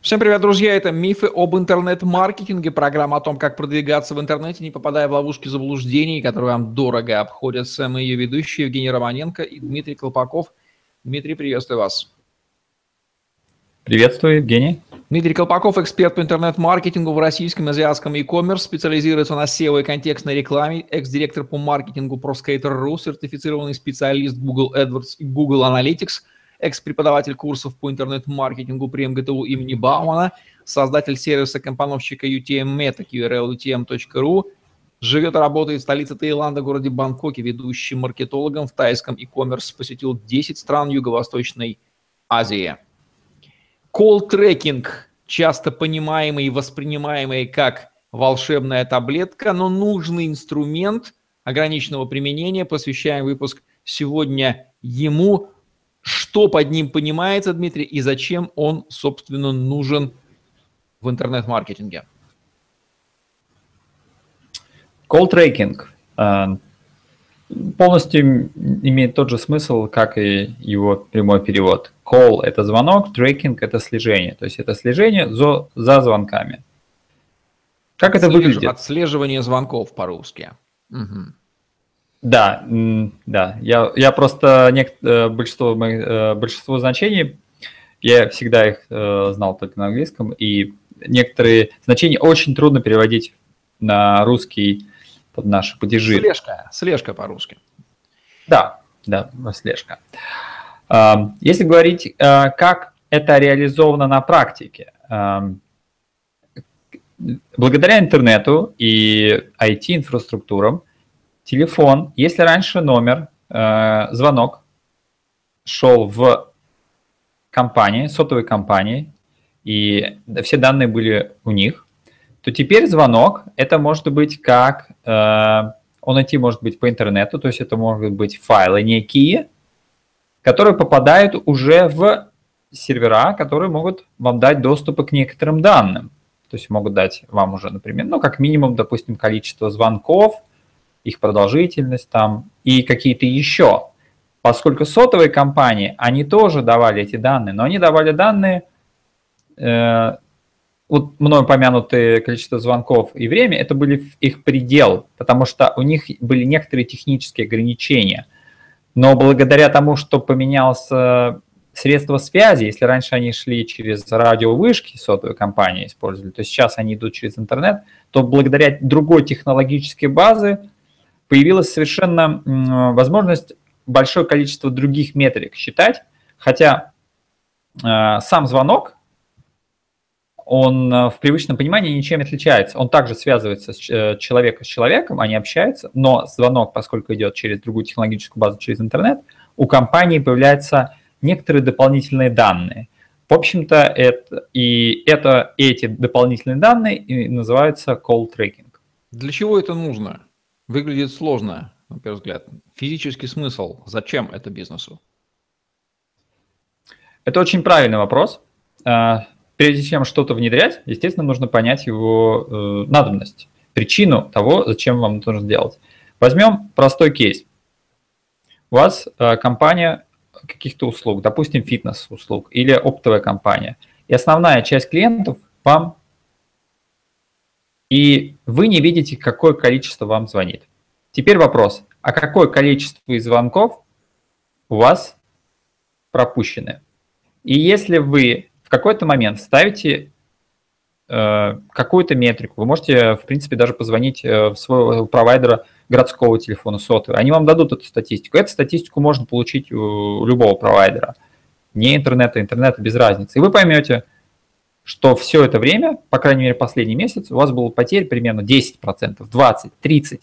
Всем привет, друзья! Это «Мифы об интернет-маркетинге», программа о том, как продвигаться в интернете, не попадая в ловушки заблуждений, которые вам дорого обходятся. Мы ее ведущие Евгений Романенко и Дмитрий Колпаков. Дмитрий, приветствую вас. Приветствую, Евгений. Дмитрий Колпаков, эксперт по интернет-маркетингу в российском и азиатском e-commerce, специализируется на SEO и контекстной рекламе, экс-директор по маркетингу ProSkater.ru, сертифицированный специалист Google AdWords и Google Analytics – экс-преподаватель курсов по интернет-маркетингу при МГТУ имени Баумана, создатель сервиса компоновщика UTM Meta, qrlutm.ru, живет и работает в столице Таиланда, городе Бангкоке, ведущим маркетологом в тайском e-commerce, посетил 10 стран Юго-Восточной Азии. Колл-трекинг, часто понимаемый и воспринимаемый как волшебная таблетка, но нужный инструмент ограниченного применения. Посвящаем выпуск сегодня ему что под ним понимается, Дмитрий, и зачем он, собственно, нужен в интернет-маркетинге? Call tracking э, полностью имеет тот же смысл, как и его прямой перевод. Call – это звонок, tracking – это слежение. То есть это слежение за, за звонками. Как Отслеж... это выглядит? Отслеживание звонков по-русски. Угу. Да, да. Я, я просто нек... Э, большинство, э, большинство значений, я всегда их э, знал только на английском, и некоторые значения очень трудно переводить на русский под наши падежи. Слежка, слежка по-русски. Да, да, слежка. Если говорить, как это реализовано на практике, благодаря интернету и IT-инфраструктурам телефон, если раньше номер, э, звонок шел в компании, сотовой компании, и все данные были у них, то теперь звонок, это может быть как, э, он идти может быть по интернету, то есть это могут быть файлы некие, которые попадают уже в сервера, которые могут вам дать доступы к некоторым данным. То есть могут дать вам уже, например, ну, как минимум, допустим, количество звонков, их продолжительность там и какие-то еще. Поскольку сотовые компании, они тоже давали эти данные, но они давали данные, э, вот мной упомянутое количество звонков и время, это были их предел, потому что у них были некоторые технические ограничения. Но благодаря тому, что поменялся средства связи, если раньше они шли через радиовышки, сотовые компании использовали, то сейчас они идут через интернет, то благодаря другой технологической базе появилась совершенно возможность большое количество других метрик считать, хотя э, сам звонок, он э, в привычном понимании ничем не отличается. Он также связывается с э, человеком с человеком, они общаются, но звонок, поскольку идет через другую технологическую базу, через интернет, у компании появляются некоторые дополнительные данные. В общем-то, это, и это, эти дополнительные данные и называются call tracking. Для чего это нужно? Выглядит сложно, на первый взгляд. Физический смысл. Зачем это бизнесу? Это очень правильный вопрос. А, прежде чем что-то внедрять, естественно, нужно понять его э, надобность, причину того, зачем вам это нужно делать. Возьмем простой кейс. У вас э, компания каких-то услуг, допустим, фитнес-услуг или оптовая компания, и основная часть клиентов вам и вы не видите, какое количество вам звонит. Теперь вопрос, а какое количество из звонков у вас пропущены? И если вы в какой-то момент ставите э, какую-то метрику, вы можете, в принципе, даже позвонить э, в своего провайдера городского телефона сотовый, они вам дадут эту статистику. Эту статистику можно получить у любого провайдера. Не интернета, интернета без разницы. И вы поймете, что все это время, по крайней мере последний месяц, у вас было потерь примерно 10%, 20%, 30%.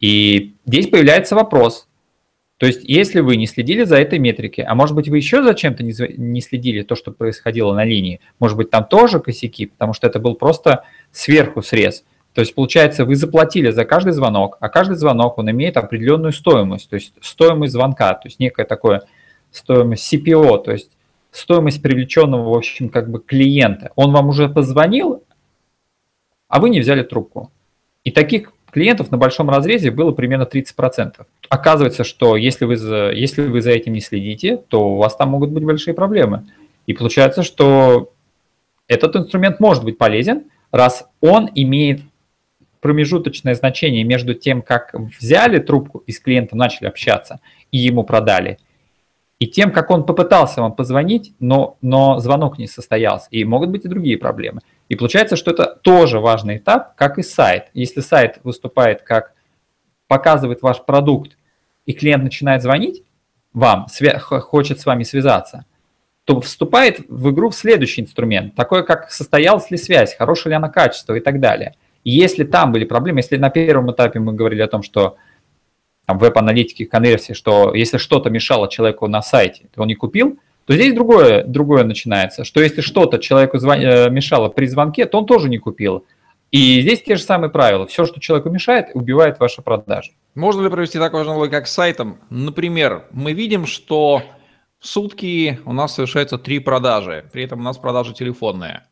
И здесь появляется вопрос. То есть, если вы не следили за этой метрикой, а может быть, вы еще за чем-то не следили, то, что происходило на линии, может быть, там тоже косяки, потому что это был просто сверху срез. То есть, получается, вы заплатили за каждый звонок, а каждый звонок, он имеет определенную стоимость, то есть стоимость звонка, то есть некая такое стоимость CPO, то есть стоимость привлеченного, в общем, как бы клиента. Он вам уже позвонил, а вы не взяли трубку. И таких клиентов на большом разрезе было примерно 30%. Оказывается, что если вы, за, если вы за этим не следите, то у вас там могут быть большие проблемы. И получается, что этот инструмент может быть полезен, раз он имеет промежуточное значение между тем, как взяли трубку и с клиентом начали общаться и ему продали, и тем, как он попытался вам позвонить, но, но звонок не состоялся. И могут быть и другие проблемы. И получается, что это тоже важный этап, как и сайт. Если сайт выступает как показывает ваш продукт, и клиент начинает звонить вам, хочет с вами связаться, то вступает в игру в следующий инструмент, такой как состоялась ли связь, хорошая ли она качество и так далее. И если там были проблемы, если на первом этапе мы говорили о том, что там, веб-аналитики, конверсии, что если что-то мешало человеку на сайте, то он не купил, то здесь другое, другое начинается, что если что-то человеку звон... Э, мешало при звонке, то он тоже не купил. И здесь те же самые правила. Все, что человеку мешает, убивает ваши продажи. Можно ли провести такой же аналог, как с сайтом? Например, мы видим, что в сутки у нас совершается три продажи, при этом у нас продажи телефонные.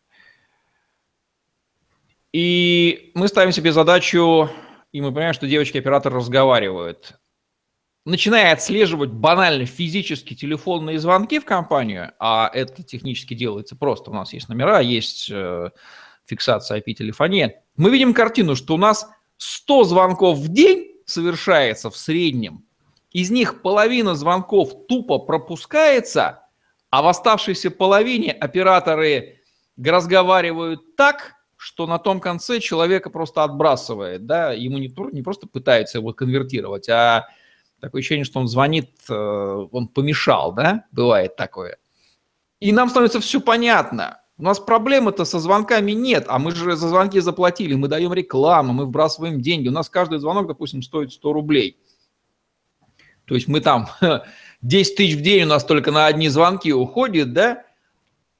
И мы ставим себе задачу, и мы понимаем, что девочки-операторы разговаривают. Начиная отслеживать банально физически телефонные звонки в компанию, а это технически делается просто, у нас есть номера, есть э, фиксация IP-телефонии, мы видим картину, что у нас 100 звонков в день совершается в среднем из них половина звонков тупо пропускается, а в оставшейся половине операторы разговаривают так, что на том конце человека просто отбрасывает, да, ему не, не просто пытаются его конвертировать, а такое ощущение, что он звонит, э, он помешал, да, бывает такое. И нам становится все понятно. У нас проблемы-то со звонками нет, а мы же за звонки заплатили, мы даем рекламу, мы вбрасываем деньги. У нас каждый звонок, допустим, стоит 100 рублей. То есть мы там 10 тысяч в день у нас только на одни звонки уходит, да?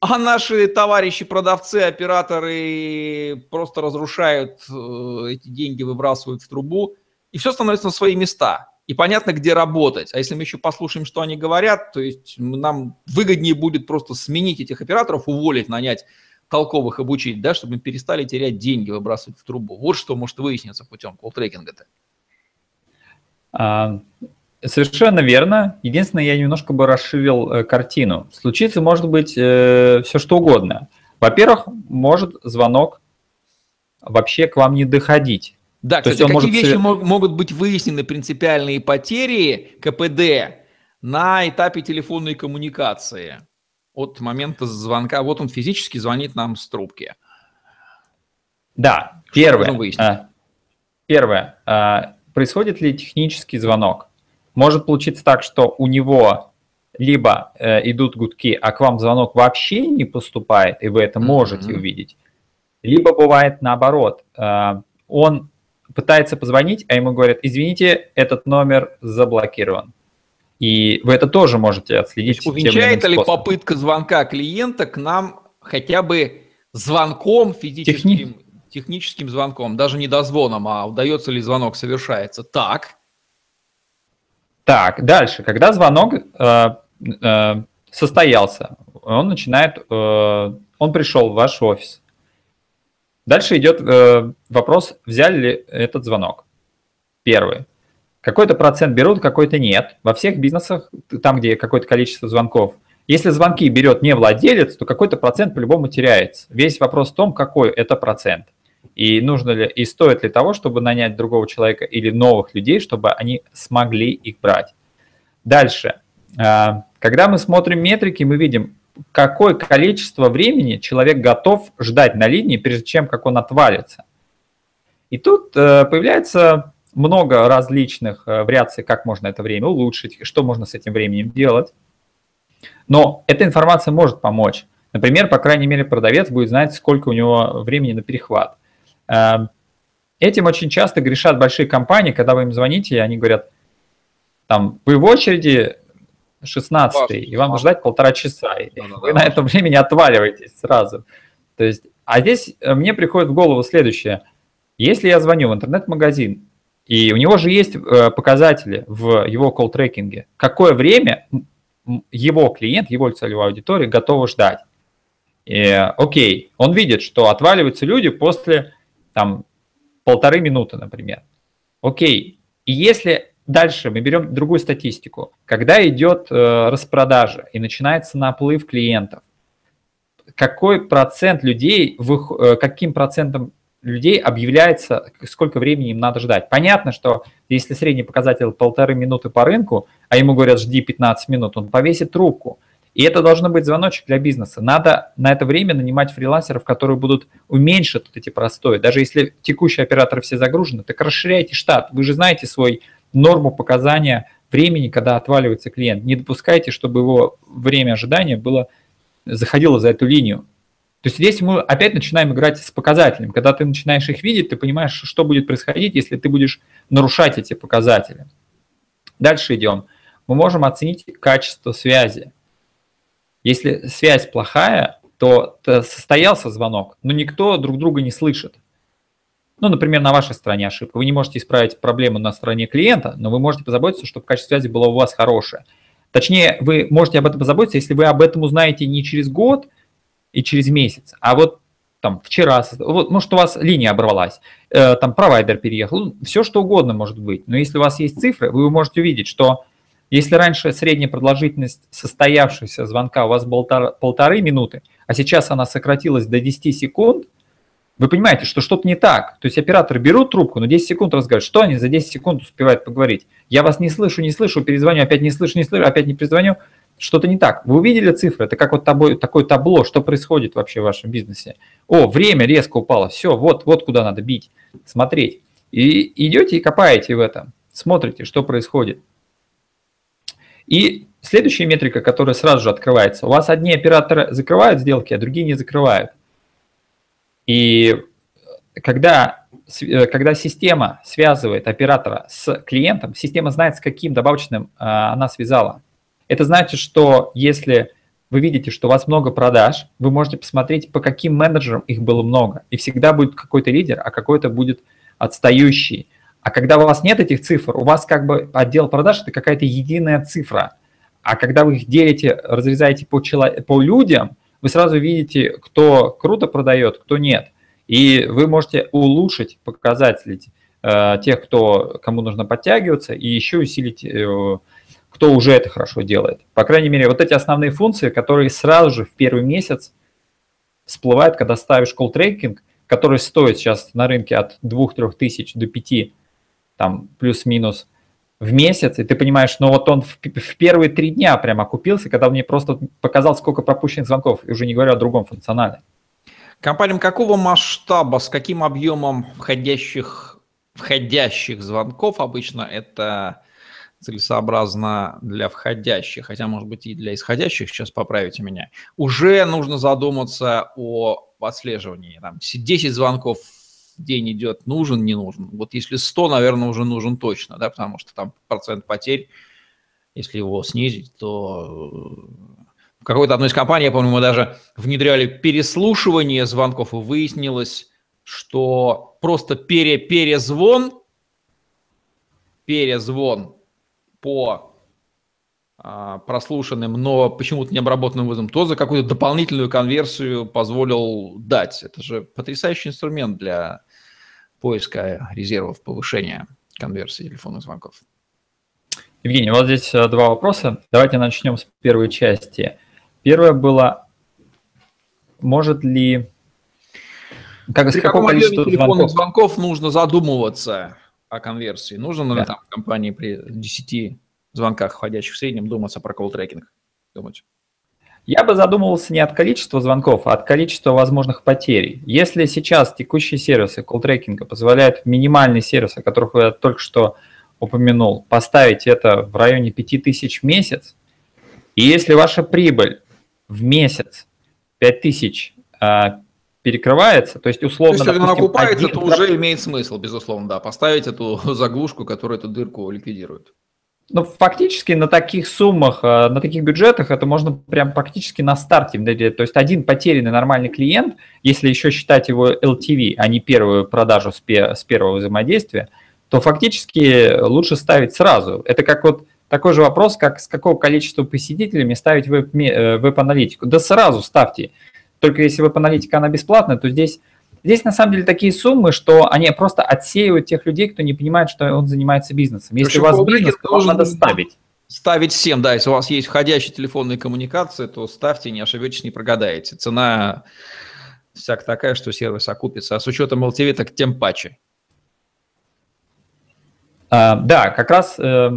А наши товарищи-продавцы, операторы просто разрушают э, эти деньги, выбрасывают в трубу, и все становится на свои места. И понятно, где работать. А если мы еще послушаем, что они говорят, то есть нам выгоднее будет просто сменить этих операторов, уволить, нанять толковых обучить, да, чтобы мы перестали терять деньги, выбрасывать в трубу. Вот что может выясниться путем колл-трекинга-то. А, Совершенно верно. Единственное, я немножко бы расширил э, картину. Случится может быть э, все что угодно. Во-первых, может звонок вообще к вам не доходить. Да, То кстати, какие может... вещи могут быть выяснены принципиальные потери КПД на этапе телефонной коммуникации от момента звонка. Вот он физически звонит нам с трубки. Да, что первое. А, первое. А, происходит ли технический звонок? Может получиться так, что у него либо э, идут гудки, а к вам звонок вообще не поступает, и вы это можете mm-hmm. увидеть, либо бывает наоборот, э, он пытается позвонить, а ему говорят, извините, этот номер заблокирован. И вы это тоже можете отследить. Увенчает ли попытка звонка клиента к нам хотя бы звонком физическим, Техни... техническим звонком, даже не дозвоном, а удается ли звонок совершается так, так, дальше, когда звонок э, э, состоялся, он начинает, э, он пришел в ваш офис. Дальше идет э, вопрос, взяли ли этот звонок. Первый. Какой-то процент берут, какой-то нет. Во всех бизнесах, там, где какое-то количество звонков, если звонки берет не владелец, то какой-то процент по-любому теряется. Весь вопрос в том, какой это процент и нужно ли, и стоит ли того, чтобы нанять другого человека или новых людей, чтобы они смогли их брать. Дальше. А, когда мы смотрим метрики, мы видим, какое количество времени человек готов ждать на линии, прежде чем как он отвалится. И тут э, появляется много различных э, вариаций, как можно это время улучшить, что можно с этим временем делать. Но эта информация может помочь. Например, по крайней мере, продавец будет знать, сколько у него времени на перехват. Эм, этим очень часто грешат большие компании, когда вы им звоните, и они говорят, там, вы в очереди 16 и вам ждать полтора часа, и вы на этом времени отваливаетесь сразу. То есть, а здесь э, мне приходит в голову следующее. Если я звоню в интернет-магазин, и у него же есть э, показатели в его колл-трекинге, какое время его клиент, его целевая аудитория готова ждать. И, окей, он видит, что отваливаются люди после там полторы минуты, например. Окей, и если дальше мы берем другую статистику, когда идет э, распродажа и начинается наплыв клиентов, какой процент людей, э, каким процентом людей объявляется, сколько времени им надо ждать. Понятно, что если средний показатель полторы минуты по рынку, а ему говорят, жди 15 минут, он повесит трубку. И это должно быть звоночек для бизнеса. Надо на это время нанимать фрилансеров, которые будут уменьшить вот эти простои. Даже если текущие операторы все загружены, так расширяйте штат. Вы же знаете свой норму показания времени, когда отваливается клиент. Не допускайте, чтобы его время ожидания было, заходило за эту линию. То есть здесь мы опять начинаем играть с показателями. Когда ты начинаешь их видеть, ты понимаешь, что будет происходить, если ты будешь нарушать эти показатели. Дальше идем. Мы можем оценить качество связи. Если связь плохая, то состоялся звонок, но никто друг друга не слышит. Ну, например, на вашей стороне ошибка. Вы не можете исправить проблему на стороне клиента, но вы можете позаботиться, чтобы качество связи было у вас хорошее. Точнее, вы можете об этом позаботиться, если вы об этом узнаете не через год и через месяц, а вот там вчера, вот, может, у вас линия оборвалась, э, там провайдер переехал, ну, все что угодно может быть. Но если у вас есть цифры, вы можете увидеть, что если раньше средняя продолжительность состоявшегося звонка у вас была полторы минуты, а сейчас она сократилась до 10 секунд, вы понимаете, что что-то не так. То есть операторы берут трубку, но 10 секунд разговаривают. Что они за 10 секунд успевают поговорить? Я вас не слышу, не слышу, перезвоню, опять не слышу, не слышу, опять не перезвоню. Что-то не так. Вы увидели цифры? Это как вот тобой, такое табло, что происходит вообще в вашем бизнесе. О, время резко упало. Все, вот, вот куда надо бить, смотреть. И идете и копаете в этом. Смотрите, что происходит. И следующая метрика, которая сразу же открывается. У вас одни операторы закрывают сделки, а другие не закрывают. И когда, э, когда система связывает оператора с клиентом, система знает, с каким добавочным а, она связала. Это значит, что если вы видите, что у вас много продаж, вы можете посмотреть, по каким менеджерам их было много. И всегда будет какой-то лидер, а какой-то будет отстающий. А когда у вас нет этих цифр, у вас как бы отдел продаж – это какая-то единая цифра. А когда вы их делите, разрезаете по, чело- по людям, вы сразу видите, кто круто продает, кто нет. И вы можете улучшить показатели э, тех, кто, кому нужно подтягиваться, и еще усилить, э, кто уже это хорошо делает. По крайней мере, вот эти основные функции, которые сразу же в первый месяц всплывают, когда ставишь tracking, который стоит сейчас на рынке от 2-3 тысяч до 5 там плюс-минус в месяц, и ты понимаешь, ну вот он в, в первые три дня прямо окупился, когда мне просто показал, сколько пропущенных звонков, и уже не говорю о другом функционале. Компаниям какого масштаба, с каким объемом входящих, входящих звонков обычно это целесообразно для входящих, хотя, может быть, и для исходящих, сейчас поправите меня, уже нужно задуматься о отслеживании. Там 10 звонков день идет, нужен, не нужен. Вот если 100, наверное, уже нужен точно, да, потому что там процент потерь, если его снизить, то э, в какой-то одной из компаний, я помню, мы даже внедряли переслушивание звонков, и выяснилось, что просто пере перезвон, перезвон по а, прослушанным, но почему-то не обработанным вызовом, то за какую-то дополнительную конверсию позволил дать. Это же потрясающий инструмент для поиска резервов повышения конверсии телефонных звонков. Евгений, вот здесь э, два вопроса. Давайте начнем с первой части. Первое было, может ли... Как, При каком количестве телефонных звонков? звонков нужно задумываться о конверсии? Нужно ли да. там компании при 10 звонках входящих в среднем думаться про колл-трекинг? Думать? Я бы задумывался не от количества звонков, а от количества возможных потерь. Если сейчас текущие сервисы колл-трекинга позволяют минимальный сервис, о которых я только что упомянул, поставить это в районе 5000 в месяц, и если ваша прибыль в месяц 5000 а, перекрывается, то есть условно... То есть, если допустим, она окупается, то уже имеет смысл, безусловно, да, поставить эту заглушку, которая эту дырку ликвидирует. Ну, фактически на таких суммах, э, на таких бюджетах это можно прям практически на старте. То есть один потерянный нормальный клиент, если еще считать его LTV, а не первую продажу с первого взаимодействия, то фактически лучше ставить сразу. Это как вот такой же вопрос, как с какого количества посетителями ставить э, веб-аналитику. Да сразу ставьте. Только если веб-аналитика она бесплатная, то здесь Здесь на самом деле такие суммы, что они просто отсеивают тех людей, кто не понимает, что он занимается бизнесом. Если у вас бизнес, то вам надо ставить. Ставить всем, да, если у вас есть входящие телефонные коммуникации, то ставьте, не ошибетесь, не прогадаете. Цена всяк такая, что сервис окупится, а с учетом LTV так тем паче. А, да, как раз э,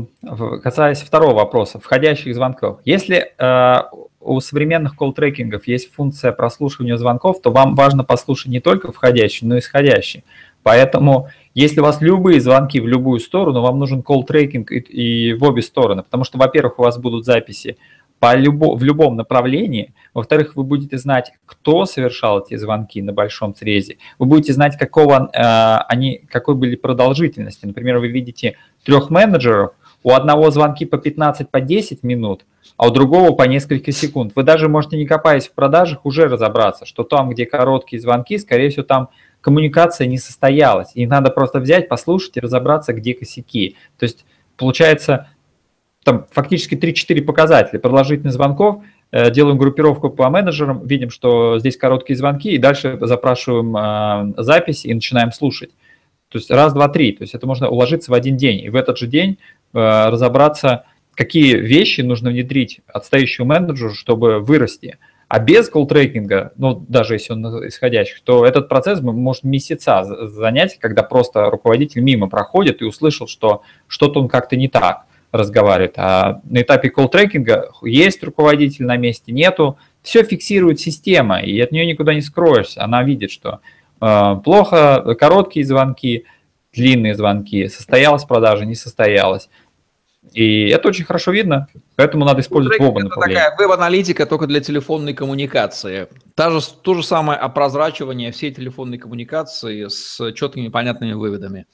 касаясь второго вопроса, входящих звонков. Если э, у современных колл-трекингов есть функция прослушивания звонков, то вам важно послушать не только входящий, но и исходящий. Поэтому, если у вас любые звонки в любую сторону, вам нужен колл-трекинг и, и в обе стороны, потому что, во-первых, у вас будут записи по любо, в любом направлении. Во-вторых, вы будете знать, кто совершал эти звонки на большом срезе. Вы будете знать, какого, э, они, какой были продолжительности. Например, вы видите трех менеджеров, у одного звонки по 15, по 10 минут, а у другого по несколько секунд. Вы даже можете, не копаясь в продажах, уже разобраться, что там, где короткие звонки, скорее всего, там коммуникация не состоялась. И надо просто взять, послушать и разобраться, где косяки. То есть, получается, там фактически 3-4 показателя. Продолжительность звонков, э, делаем группировку по менеджерам, видим, что здесь короткие звонки, и дальше запрашиваем э, запись и начинаем слушать. То есть раз, два, три. То есть это можно уложиться в один день. И в этот же день разобраться, какие вещи нужно внедрить отстающему менеджеру, чтобы вырасти. А без колл-трекинга, ну, даже если он исходящих, то этот процесс может месяца занять, когда просто руководитель мимо проходит и услышал, что что-то он как-то не так разговаривает. А на этапе колл-трекинга есть руководитель на месте, нету. Все фиксирует система, и от нее никуда не скроешься. Она видит, что э, плохо, короткие звонки, длинные звонки, состоялась продажа, не состоялась. И это очень хорошо видно, поэтому надо использовать оба направления. Это такая веб-аналитика только для телефонной коммуникации. Та же, то же самое опрозрачивание всей телефонной коммуникации с четкими понятными выводами,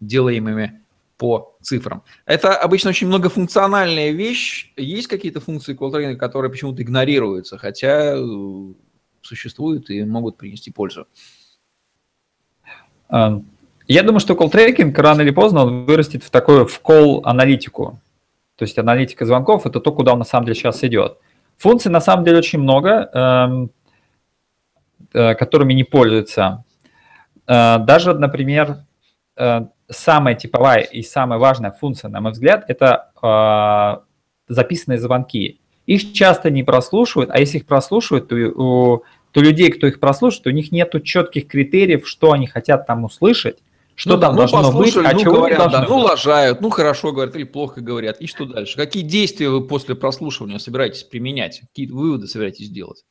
делаемыми по цифрам. Это обычно очень многофункциональная вещь. Есть какие-то функции колл которые почему-то игнорируются, хотя э, существуют и могут принести пользу. Я думаю, что колл-трекинг рано или поздно он вырастет в такую в колл-аналитику. То есть аналитика звонков – это то, куда он на самом деле сейчас идет. Функций на самом деле очень много, эм, э, которыми не пользуются. Э, даже, например, самая типовая и самая важная функция, на мой взгляд, это э, записанные звонки. Их часто не прослушивают, а если их прослушивают, то, у, то людей, кто их прослушивает, у них нет четких критериев, что они хотят там услышать, что ну, там да, должно быть, а ну, чего говорят, не должно да, Ну, лажают, ну, хорошо говорят или плохо говорят. И что дальше? Какие действия вы после прослушивания собираетесь применять? Какие выводы собираетесь делать?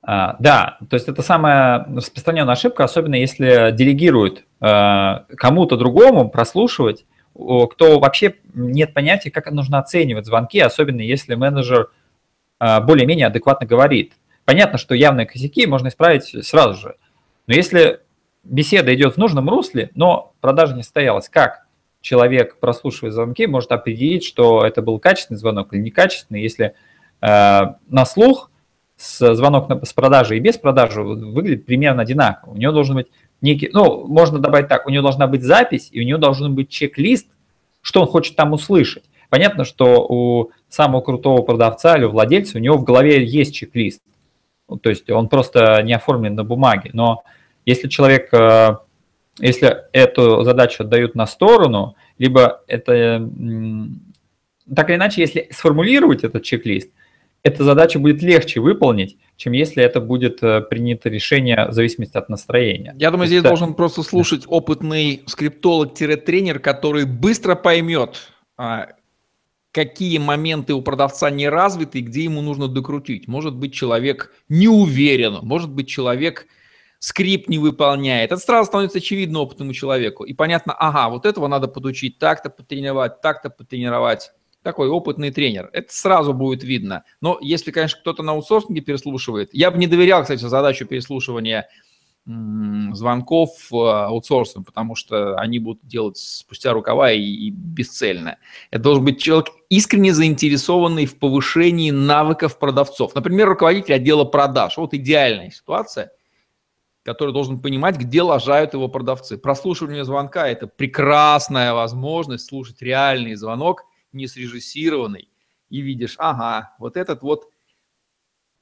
А, да, то есть это самая распространенная ошибка, особенно если делегируют а, кому-то другому прослушивать, кто вообще нет понятия, как нужно оценивать звонки, особенно если менеджер а, более-менее адекватно говорит. Понятно, что явные косяки можно исправить сразу же, но если беседа идет в нужном русле, но продажа не состоялась, как человек, прослушивая звонки, может определить, что это был качественный звонок или некачественный, если э, на слух с звонок с продажи и без продажи выглядит примерно одинаково. У него должен быть некий, ну, можно добавить так, у него должна быть запись, и у него должен быть чек-лист, что он хочет там услышать. Понятно, что у самого крутого продавца или владельца у него в голове есть чек-лист. Ну, то есть он просто не оформлен на бумаге. Но если человек, э, если эту задачу отдают на сторону, либо это, так или иначе, если сформулировать этот чек-лист, эта задача будет легче выполнить, чем если это будет э, принято решение в зависимости от настроения. Я думаю, здесь это... должен просто слушать опытный скриптолог-тренер, который быстро поймет, а, какие моменты у продавца не развиты, где ему нужно докрутить. Может быть, человек не уверен, может быть, человек скрипт не выполняет. Это сразу становится очевидно опытному человеку. И понятно, ага, вот этого надо подучить, так-то потренировать, так-то потренировать такой опытный тренер. Это сразу будет видно. Но если, конечно, кто-то на аутсорсинге переслушивает, я бы не доверял, кстати, задачу переслушивания звонков э, аутсорсом, потому что они будут делать спустя рукава и, и бесцельно. Это должен быть человек искренне заинтересованный в повышении навыков продавцов. Например, руководитель отдела продаж. Вот идеальная ситуация, который должен понимать, где лажают его продавцы. Прослушивание звонка – это прекрасная возможность слушать реальный звонок – не срежиссированный, и видишь, ага, вот этот вот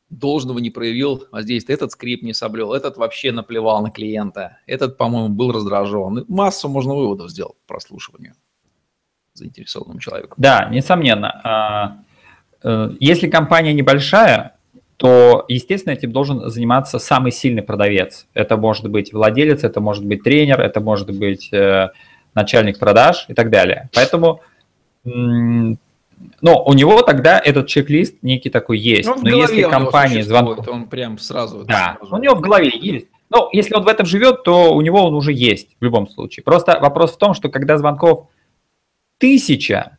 должного не проявил воздействие, этот скрипт не соблел, этот вообще наплевал на клиента, этот, по-моему, был раздражен. Массу можно выводов сделать по прослушиванию. заинтересованному человеку. Да, несомненно. А, э, если компания небольшая, то, естественно, этим должен заниматься самый сильный продавец. Это может быть владелец, это может быть тренер, это может быть э, начальник продаж и так далее. Поэтому, но у него тогда этот чек-лист некий такой есть. Ну, но если компания звонков... Он прям сразу... Да, сразу... у него в голове есть. Ну, если он в этом живет, то у него он уже есть в любом случае. Просто вопрос в том, что когда звонков тысяча,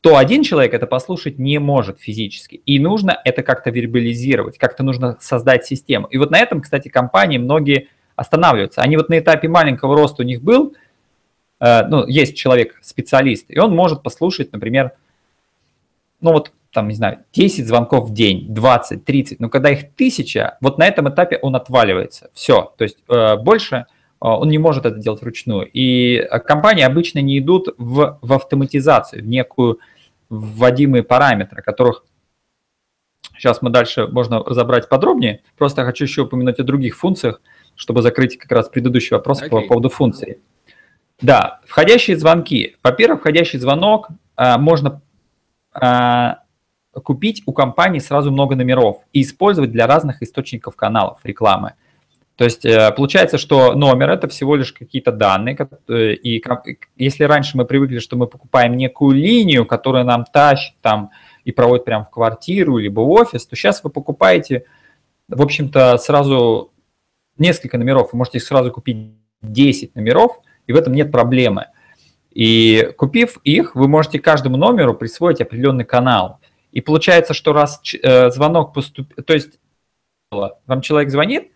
то один человек это послушать не может физически. И нужно это как-то вербализировать, как-то нужно создать систему. И вот на этом, кстати, компании многие останавливаются. Они вот на этапе маленького роста у них был, э, ну, есть человек-специалист, и он может послушать, например, ну вот там, не знаю, 10 звонков в день, 20, 30, но когда их тысяча, вот на этом этапе он отваливается. Все, то есть э, больше он не может это делать вручную. И компании обычно не идут в, в автоматизацию, в некую вводимые параметры, которых сейчас мы дальше можно разобрать подробнее. Просто хочу еще упомянуть о других функциях, чтобы закрыть как раз предыдущий вопрос okay. по поводу функций. Да, входящие звонки. Во-первых, входящий звонок а, можно а, купить у компании сразу много номеров и использовать для разных источников каналов рекламы. То есть э, получается, что номер это всего лишь какие-то данные, э, и если раньше мы привыкли, что мы покупаем некую линию, которая нам тащит там и проводит прямо в квартиру либо в офис, то сейчас вы покупаете, в общем-то, сразу несколько номеров, вы можете сразу купить 10 номеров, и в этом нет проблемы. И купив их, вы можете каждому номеру присвоить определенный канал. И получается, что раз э, звонок поступил, то есть вам человек звонит,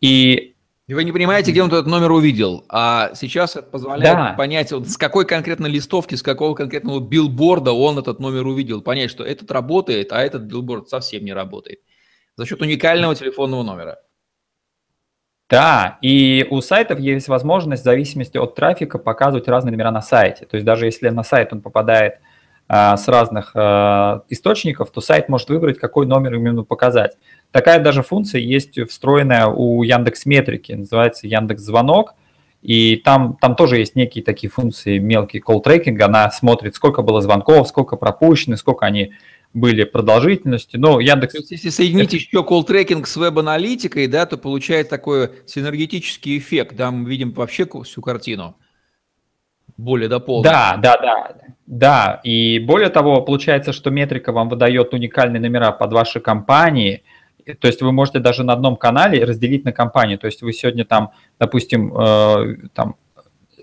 и и вы не понимаете, где он этот номер увидел. А сейчас это позволяет да. понять, вот, с какой конкретно листовки, с какого конкретного билборда он этот номер увидел. Понять, что этот работает, а этот билборд совсем не работает. За счет уникального телефонного номера. Да, и у сайтов есть возможность в зависимости от трафика показывать разные номера на сайте. То есть даже если на сайт он попадает а, с разных а, источников, то сайт может выбрать, какой номер именно показать. Такая даже функция есть встроенная у Яндекс Метрики, называется Яндекс Звонок, и там, там тоже есть некие такие функции мелкий колл трекинг, она смотрит, сколько было звонков, сколько пропущены, сколько они были продолжительностью. Но Яндекс... То есть, если соединить еще колл трекинг с веб-аналитикой, да, то получается такой синергетический эффект, да, мы видим вообще всю картину более дополнен. Да, да, да, да. И более того, получается, что метрика вам выдает уникальные номера под ваши компании. То есть вы можете даже на одном канале разделить на компании. То есть вы сегодня там, допустим, э, там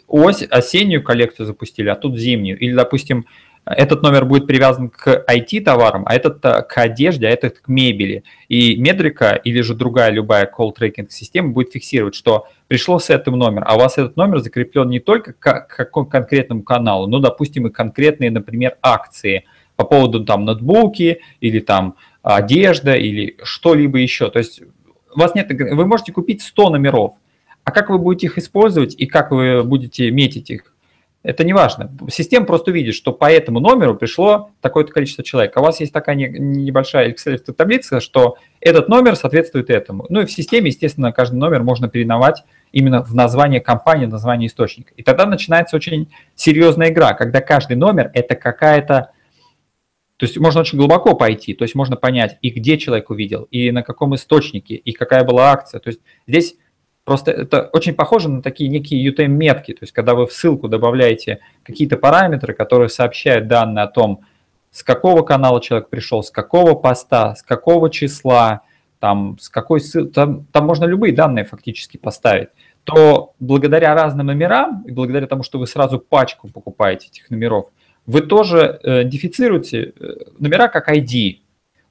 ось, осеннюю коллекцию запустили, а тут зимнюю. Или, допустим, этот номер будет привязан к IT-товарам, а этот э, к одежде, а этот к мебели. И метрика или же другая любая call-трекинг система будет фиксировать, что пришло с этим номер, а у вас этот номер закреплен не только к, к конкретному каналу, но, допустим, и конкретные, например, акции по поводу там ноутбуки или там одежда или что-либо еще. То есть у вас нет, вы можете купить 100 номеров, а как вы будете их использовать и как вы будете метить их, это не важно. Система просто видит, что по этому номеру пришло такое-то количество человек. А у вас есть такая небольшая Excel таблица, что этот номер соответствует этому. Ну и в системе, естественно, каждый номер можно переименовать именно в название компании, название источника. И тогда начинается очень серьезная игра, когда каждый номер – это какая-то то есть можно очень глубоко пойти, то есть можно понять, и где человек увидел, и на каком источнике, и какая была акция. То есть здесь Просто это очень похоже на такие некие UTM-метки, то есть когда вы в ссылку добавляете какие-то параметры, которые сообщают данные о том, с какого канала человек пришел, с какого поста, с какого числа, там, с какой ссылки, там, там можно любые данные фактически поставить, то благодаря разным номерам и благодаря тому, что вы сразу пачку покупаете этих номеров, вы тоже э, идентифицируете э, номера как ID.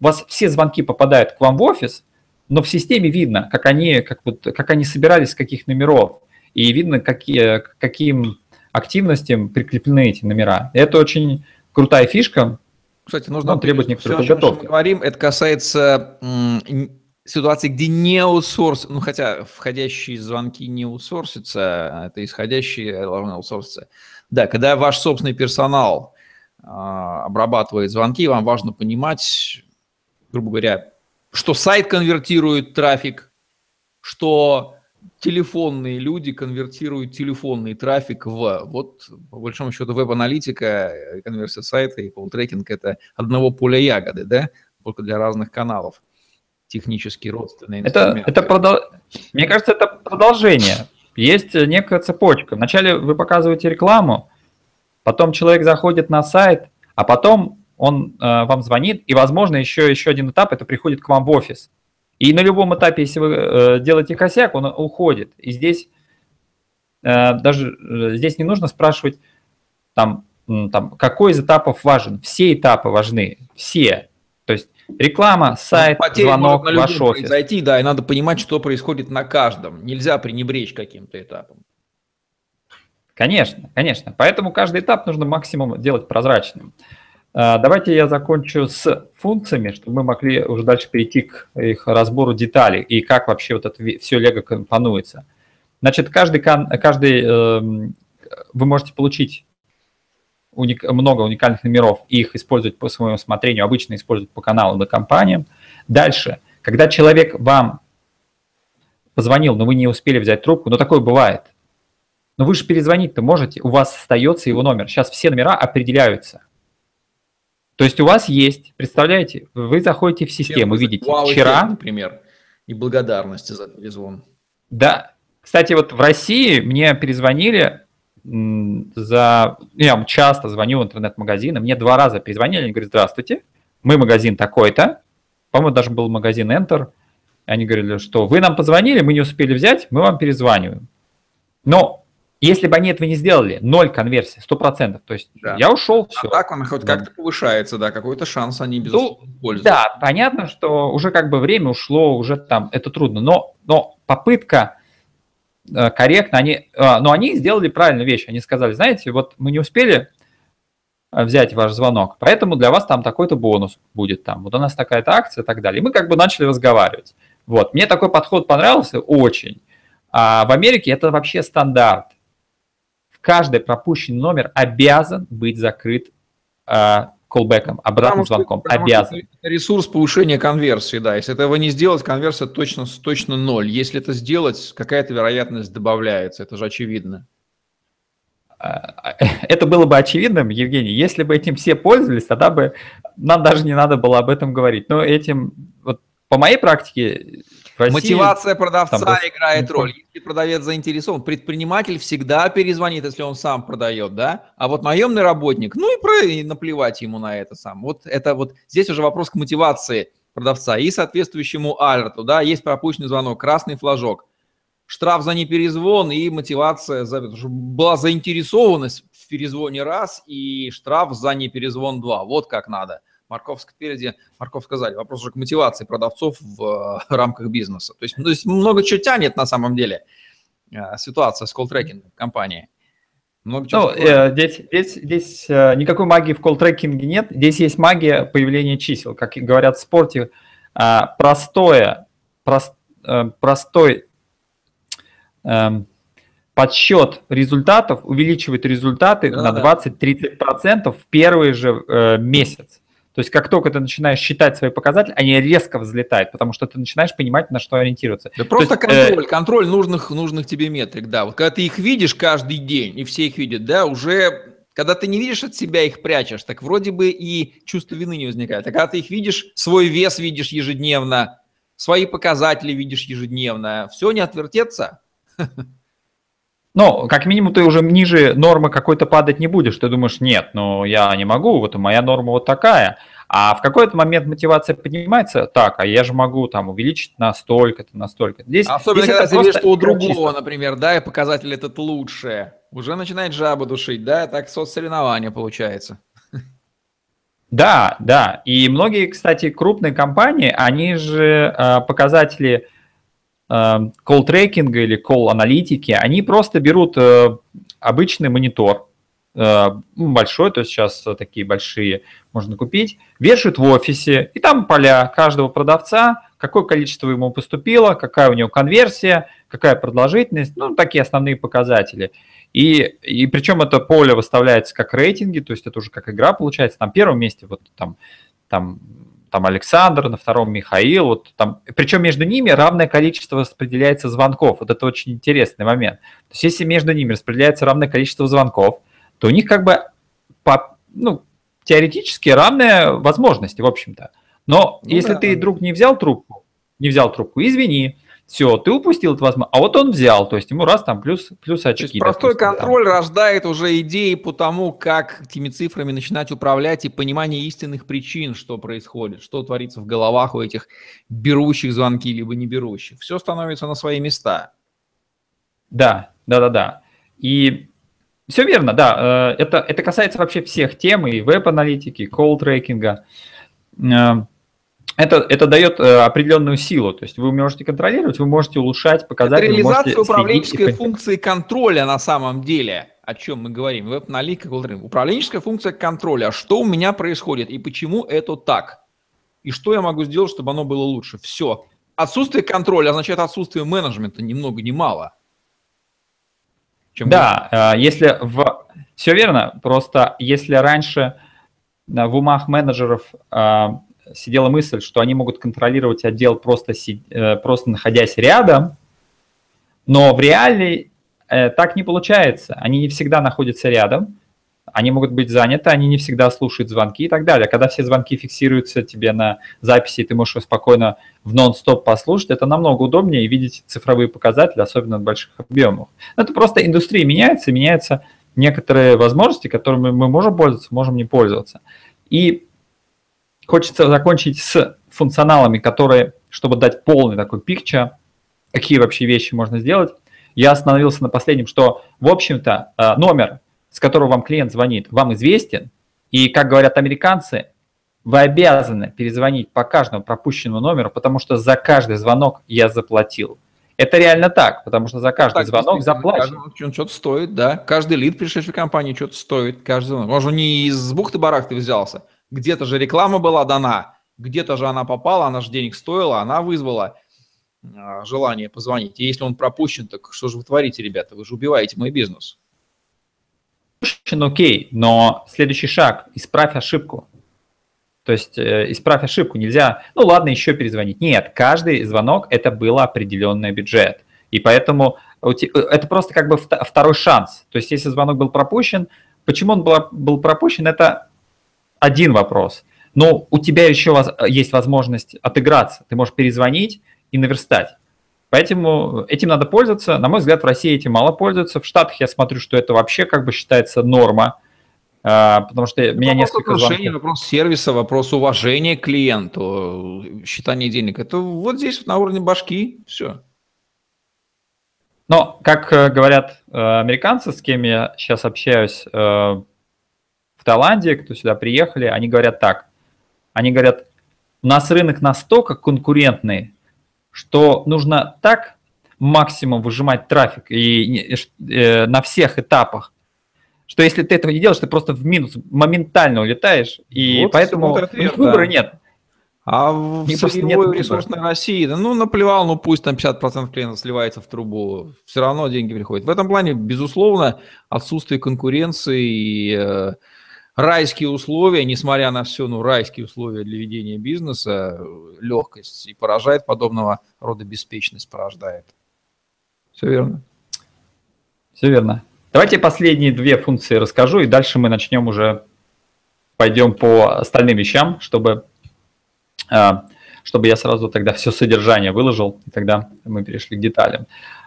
У вас все звонки попадают к вам в офис – но в системе видно, как они, как вот, как они собирались, с каких номеров, и видно, какие, каким активностям прикреплены эти номера. Это очень крутая фишка. Кстати, нужно требовать некоторой все, подготовки. мы говорим, это касается ситуации, где не аутсорс, ну хотя входящие звонки не аутсорсятся, это исходящие должны аутсорситься. Да, когда ваш собственный персонал а, обрабатывает звонки, вам важно понимать, грубо говоря, что сайт конвертирует трафик, что телефонные люди конвертируют телефонный трафик в... Вот, по большому счету, веб-аналитика, конверсия сайта и колл-трекинг – это одного поля ягоды, да? Только для разных каналов технически родственные это, это продол... Мне кажется, это продолжение. Есть некая цепочка. Вначале вы показываете рекламу, потом человек заходит на сайт, а потом он э, вам звонит, и, возможно, еще, еще один этап – это приходит к вам в офис. И на любом этапе, если вы э, делаете косяк, он уходит. И здесь э, даже э, здесь не нужно спрашивать, там, там, какой из этапов важен. Все этапы важны, все. Реклама, сайт, Потери звонок, ваш офис. Произойти, да, и надо понимать, что происходит на каждом. Нельзя пренебречь каким-то этапом. Конечно, конечно. Поэтому каждый этап нужно максимум делать прозрачным. А, давайте я закончу с функциями, чтобы мы могли уже дальше перейти к их разбору деталей и как вообще вот это все лего компонуется. Значит, каждый, каждый эм, вы можете получить уник, много уникальных номеров и их использовать по своему усмотрению, обычно использовать по каналам и компаниям. Дальше, когда человек вам позвонил, но вы не успели взять трубку, но такое бывает. Но вы же перезвонить-то можете, у вас остается его номер. Сейчас все номера определяются – то есть у вас есть, представляете, вы заходите в систему, видите, Вау, вчера... Например, и благодарности за перезвон. Да. Кстати, вот в России мне перезвонили за... Я часто звоню в интернет-магазины, мне два раза перезвонили, они говорят, здравствуйте, мы магазин такой-то, по-моему, даже был магазин Enter, они говорили, что вы нам позвонили, мы не успели взять, мы вам перезваниваем. Но если бы они этого не сделали, ноль конверсии, сто процентов. То есть да. я ушел, все. А так он хоть да. как-то повышается, да, какой-то шанс они безусловно ну, пользуются. Да, понятно, что уже как бы время ушло, уже там это трудно, но, но попытка корректно, они, э, но они сделали правильную вещь, они сказали, знаете, вот мы не успели э, взять ваш звонок, поэтому для вас там такой-то бонус будет там, вот у нас такая-то акция и так далее. И мы как бы начали разговаривать. Вот, мне такой подход понравился очень. А в Америке это вообще стандарт каждый пропущенный номер обязан быть закрыт э, колбеком, обратным потому звонком. Обязан. это ресурс повышения конверсии, да. Если этого не сделать, конверсия точно, точно ноль. Если это сделать, какая-то вероятность добавляется. Это же очевидно. А, это было бы очевидным, Евгений, если бы этим все пользовались, тогда бы нам даже не надо было об этом говорить. Но этим, вот по моей практике, России, Мотивация продавца там, играет роль. Если продавец заинтересован, предприниматель всегда перезвонит, если он сам продает, да? А вот наемный работник, ну и, про, и наплевать ему на это сам. Вот это вот здесь уже вопрос к мотивации продавца и соответствующему алерту, да? Есть пропущенный звонок, красный флажок, штраф за неперезвон и мотивация, за, была заинтересованность в перезвоне раз и штраф за неперезвон два. Вот как надо – морковь спереди, морковь сказали. Вопрос уже к мотивации продавцов в э, рамках бизнеса. То есть, то есть много чего тянет на самом деле э, ситуация с колл-трекингом в компании. Много ну, э, здесь, здесь, здесь э, никакой магии в колл-трекинге нет. Здесь есть магия появления чисел. Как говорят в спорте, э, простое, прост, э, простой э, подсчет результатов увеличивает результаты да, на 20-30% в первый же э, месяц. То есть как только ты начинаешь считать свои показатели, они резко взлетают, потому что ты начинаешь понимать, на что ориентироваться. Да просто есть, контроль, э... контроль нужных, нужных тебе метрик, да. Вот когда ты их видишь каждый день, и все их видят, да, уже когда ты не видишь от себя, их прячешь, так вроде бы и чувство вины не возникает. А когда ты их видишь, свой вес видишь ежедневно, свои показатели видишь ежедневно, все не отвертеться. Ну, как минимум, ты уже ниже нормы какой-то падать не будешь. Ты думаешь, нет, ну я не могу, вот моя норма вот такая. А в какой-то момент мотивация поднимается, так, а я же могу там увеличить на столько-то, на столько. Здесь, Особенно, здесь когда ты видишь, что у другого, чисто. например, да, и показатель этот лучше. Уже начинает жабу душить, да, так соцсоревнование получается. Да, да. И многие, кстати, крупные компании, они же э, показатели колл-трекинга или колл-аналитики, они просто берут э, обычный монитор, э, ну, большой, то есть сейчас такие большие можно купить, вешают в офисе, и там поля каждого продавца, какое количество ему поступило, какая у него конверсия, какая продолжительность, ну, такие основные показатели. И, и причем это поле выставляется как рейтинги, то есть это уже как игра получается, там первом месте вот там, там там Александр, на втором Михаил, вот там, причем между ними равное количество распределяется звонков, вот это очень интересный момент. То есть если между ними распределяется равное количество звонков, то у них как бы по, ну, теоретически равные возможности, в общем-то. Но ну, если да. ты, друг, не взял трубку, не взял трубку, извини, все, ты упустил эту возможность, а вот он взял, то есть ему раз там плюс, плюс очки. То есть простой допустим, контроль там. рождает уже идеи по тому, как этими цифрами начинать управлять и понимание истинных причин, что происходит, что творится в головах у этих берущих звонки либо не берущих. Все становится на свои места. Да, да, да, да. И все верно, да. Э, это, это касается вообще всех тем, и веб-аналитики, и колл-трекинга. Это, это дает э, определенную силу. То есть вы можете контролировать, вы можете улучшать показатели. Это реализация управленческой функции контроля на самом деле. О чем мы говорим? Веб-налик, управленческая функция контроля. Что у меня происходит и почему это так? И что я могу сделать, чтобы оно было лучше? Все. Отсутствие контроля означает отсутствие менеджмента, ни много ни мало. Чем да, мы... Э, если в... Все верно, просто если раньше э, в умах менеджеров сидела мысль, что они могут контролировать отдел просто, э, просто находясь рядом, но в реале э, так не получается. Они не всегда находятся рядом, они могут быть заняты, они не всегда слушают звонки и так далее. Когда все звонки фиксируются тебе на записи, и ты можешь спокойно в нон-стоп послушать, это намного удобнее и видеть цифровые показатели, особенно в больших объемах. Это просто индустрия меняется, меняются некоторые возможности, которыми мы можем пользоваться, можем не пользоваться. И хочется закончить с функционалами, которые, чтобы дать полный такой пикча, какие вообще вещи можно сделать. Я остановился на последнем, что, в общем-то, э, номер, с которого вам клиент звонит, вам известен, и, как говорят американцы, вы обязаны перезвонить по каждому пропущенному номеру, потому что за каждый звонок я заплатил. Это реально так, потому что за каждый так, звонок заплачен. Он что-то стоит, да. Каждый лид, пришедший в компанию, что-то стоит. Каждый звонок. Может, он не из бухты-барахты взялся. Где-то же реклама была дана, где-то же она попала, она же денег стоила, она вызвала а, желание позвонить. И если он пропущен, так что же вы творите, ребята? Вы же убиваете мой бизнес. Пропущен, окей, но следующий шаг – исправь ошибку. То есть э, исправь ошибку, нельзя, ну ладно, еще перезвонить. Нет, каждый звонок – это был определенный бюджет. И поэтому э, это просто как бы второй шанс. То есть если звонок был пропущен, почему он был, был пропущен, это один вопрос. Но у тебя еще есть возможность отыграться. Ты можешь перезвонить и наверстать. Поэтому этим надо пользоваться. На мой взгляд, в России этим мало пользуются. В Штатах я смотрю, что это вообще как бы считается норма. А, потому что это меня несколько отношений, звонков... Вопрос сервиса, вопрос уважения к клиенту, считание денег. Это вот здесь вот на уровне башки все. Но, как э, говорят э, американцы, с кем я сейчас общаюсь, э, в Таиланде, кто сюда приехали, они говорят так. Они говорят, у нас рынок настолько конкурентный, что нужно так максимум выжимать трафик и э, на всех этапах, что если ты этого не делаешь, ты просто в минус моментально улетаешь, и вот поэтому ответ, выбора да. нет. А в сырьевой ресурсной России, да, ну, наплевал, ну, пусть там 50% клиентов сливается в трубу, все равно деньги приходят. В этом плане, безусловно, отсутствие конкуренции и э, райские условия, несмотря на все, ну, райские условия для ведения бизнеса, легкость и поражает подобного рода беспечность, порождает. Все верно. Все верно. Давайте последние две функции расскажу, и дальше мы начнем уже, пойдем по остальным вещам, чтобы, а, чтобы я сразу тогда все содержание выложил, и тогда мы перешли к деталям.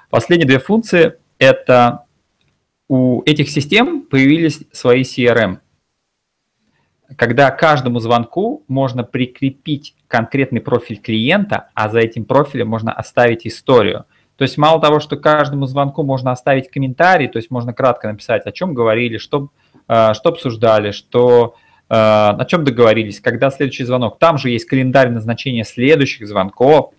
Последние две функции – это у этих систем появились свои CRM – когда каждому звонку можно прикрепить конкретный профиль клиента, а за этим профилем можно оставить историю. То есть мало того, что каждому звонку можно оставить комментарий, то есть можно кратко написать, о чем говорили, что, э, что обсуждали, что, э, о чем договорились, когда следующий звонок. Там же есть календарь назначения следующих звонков.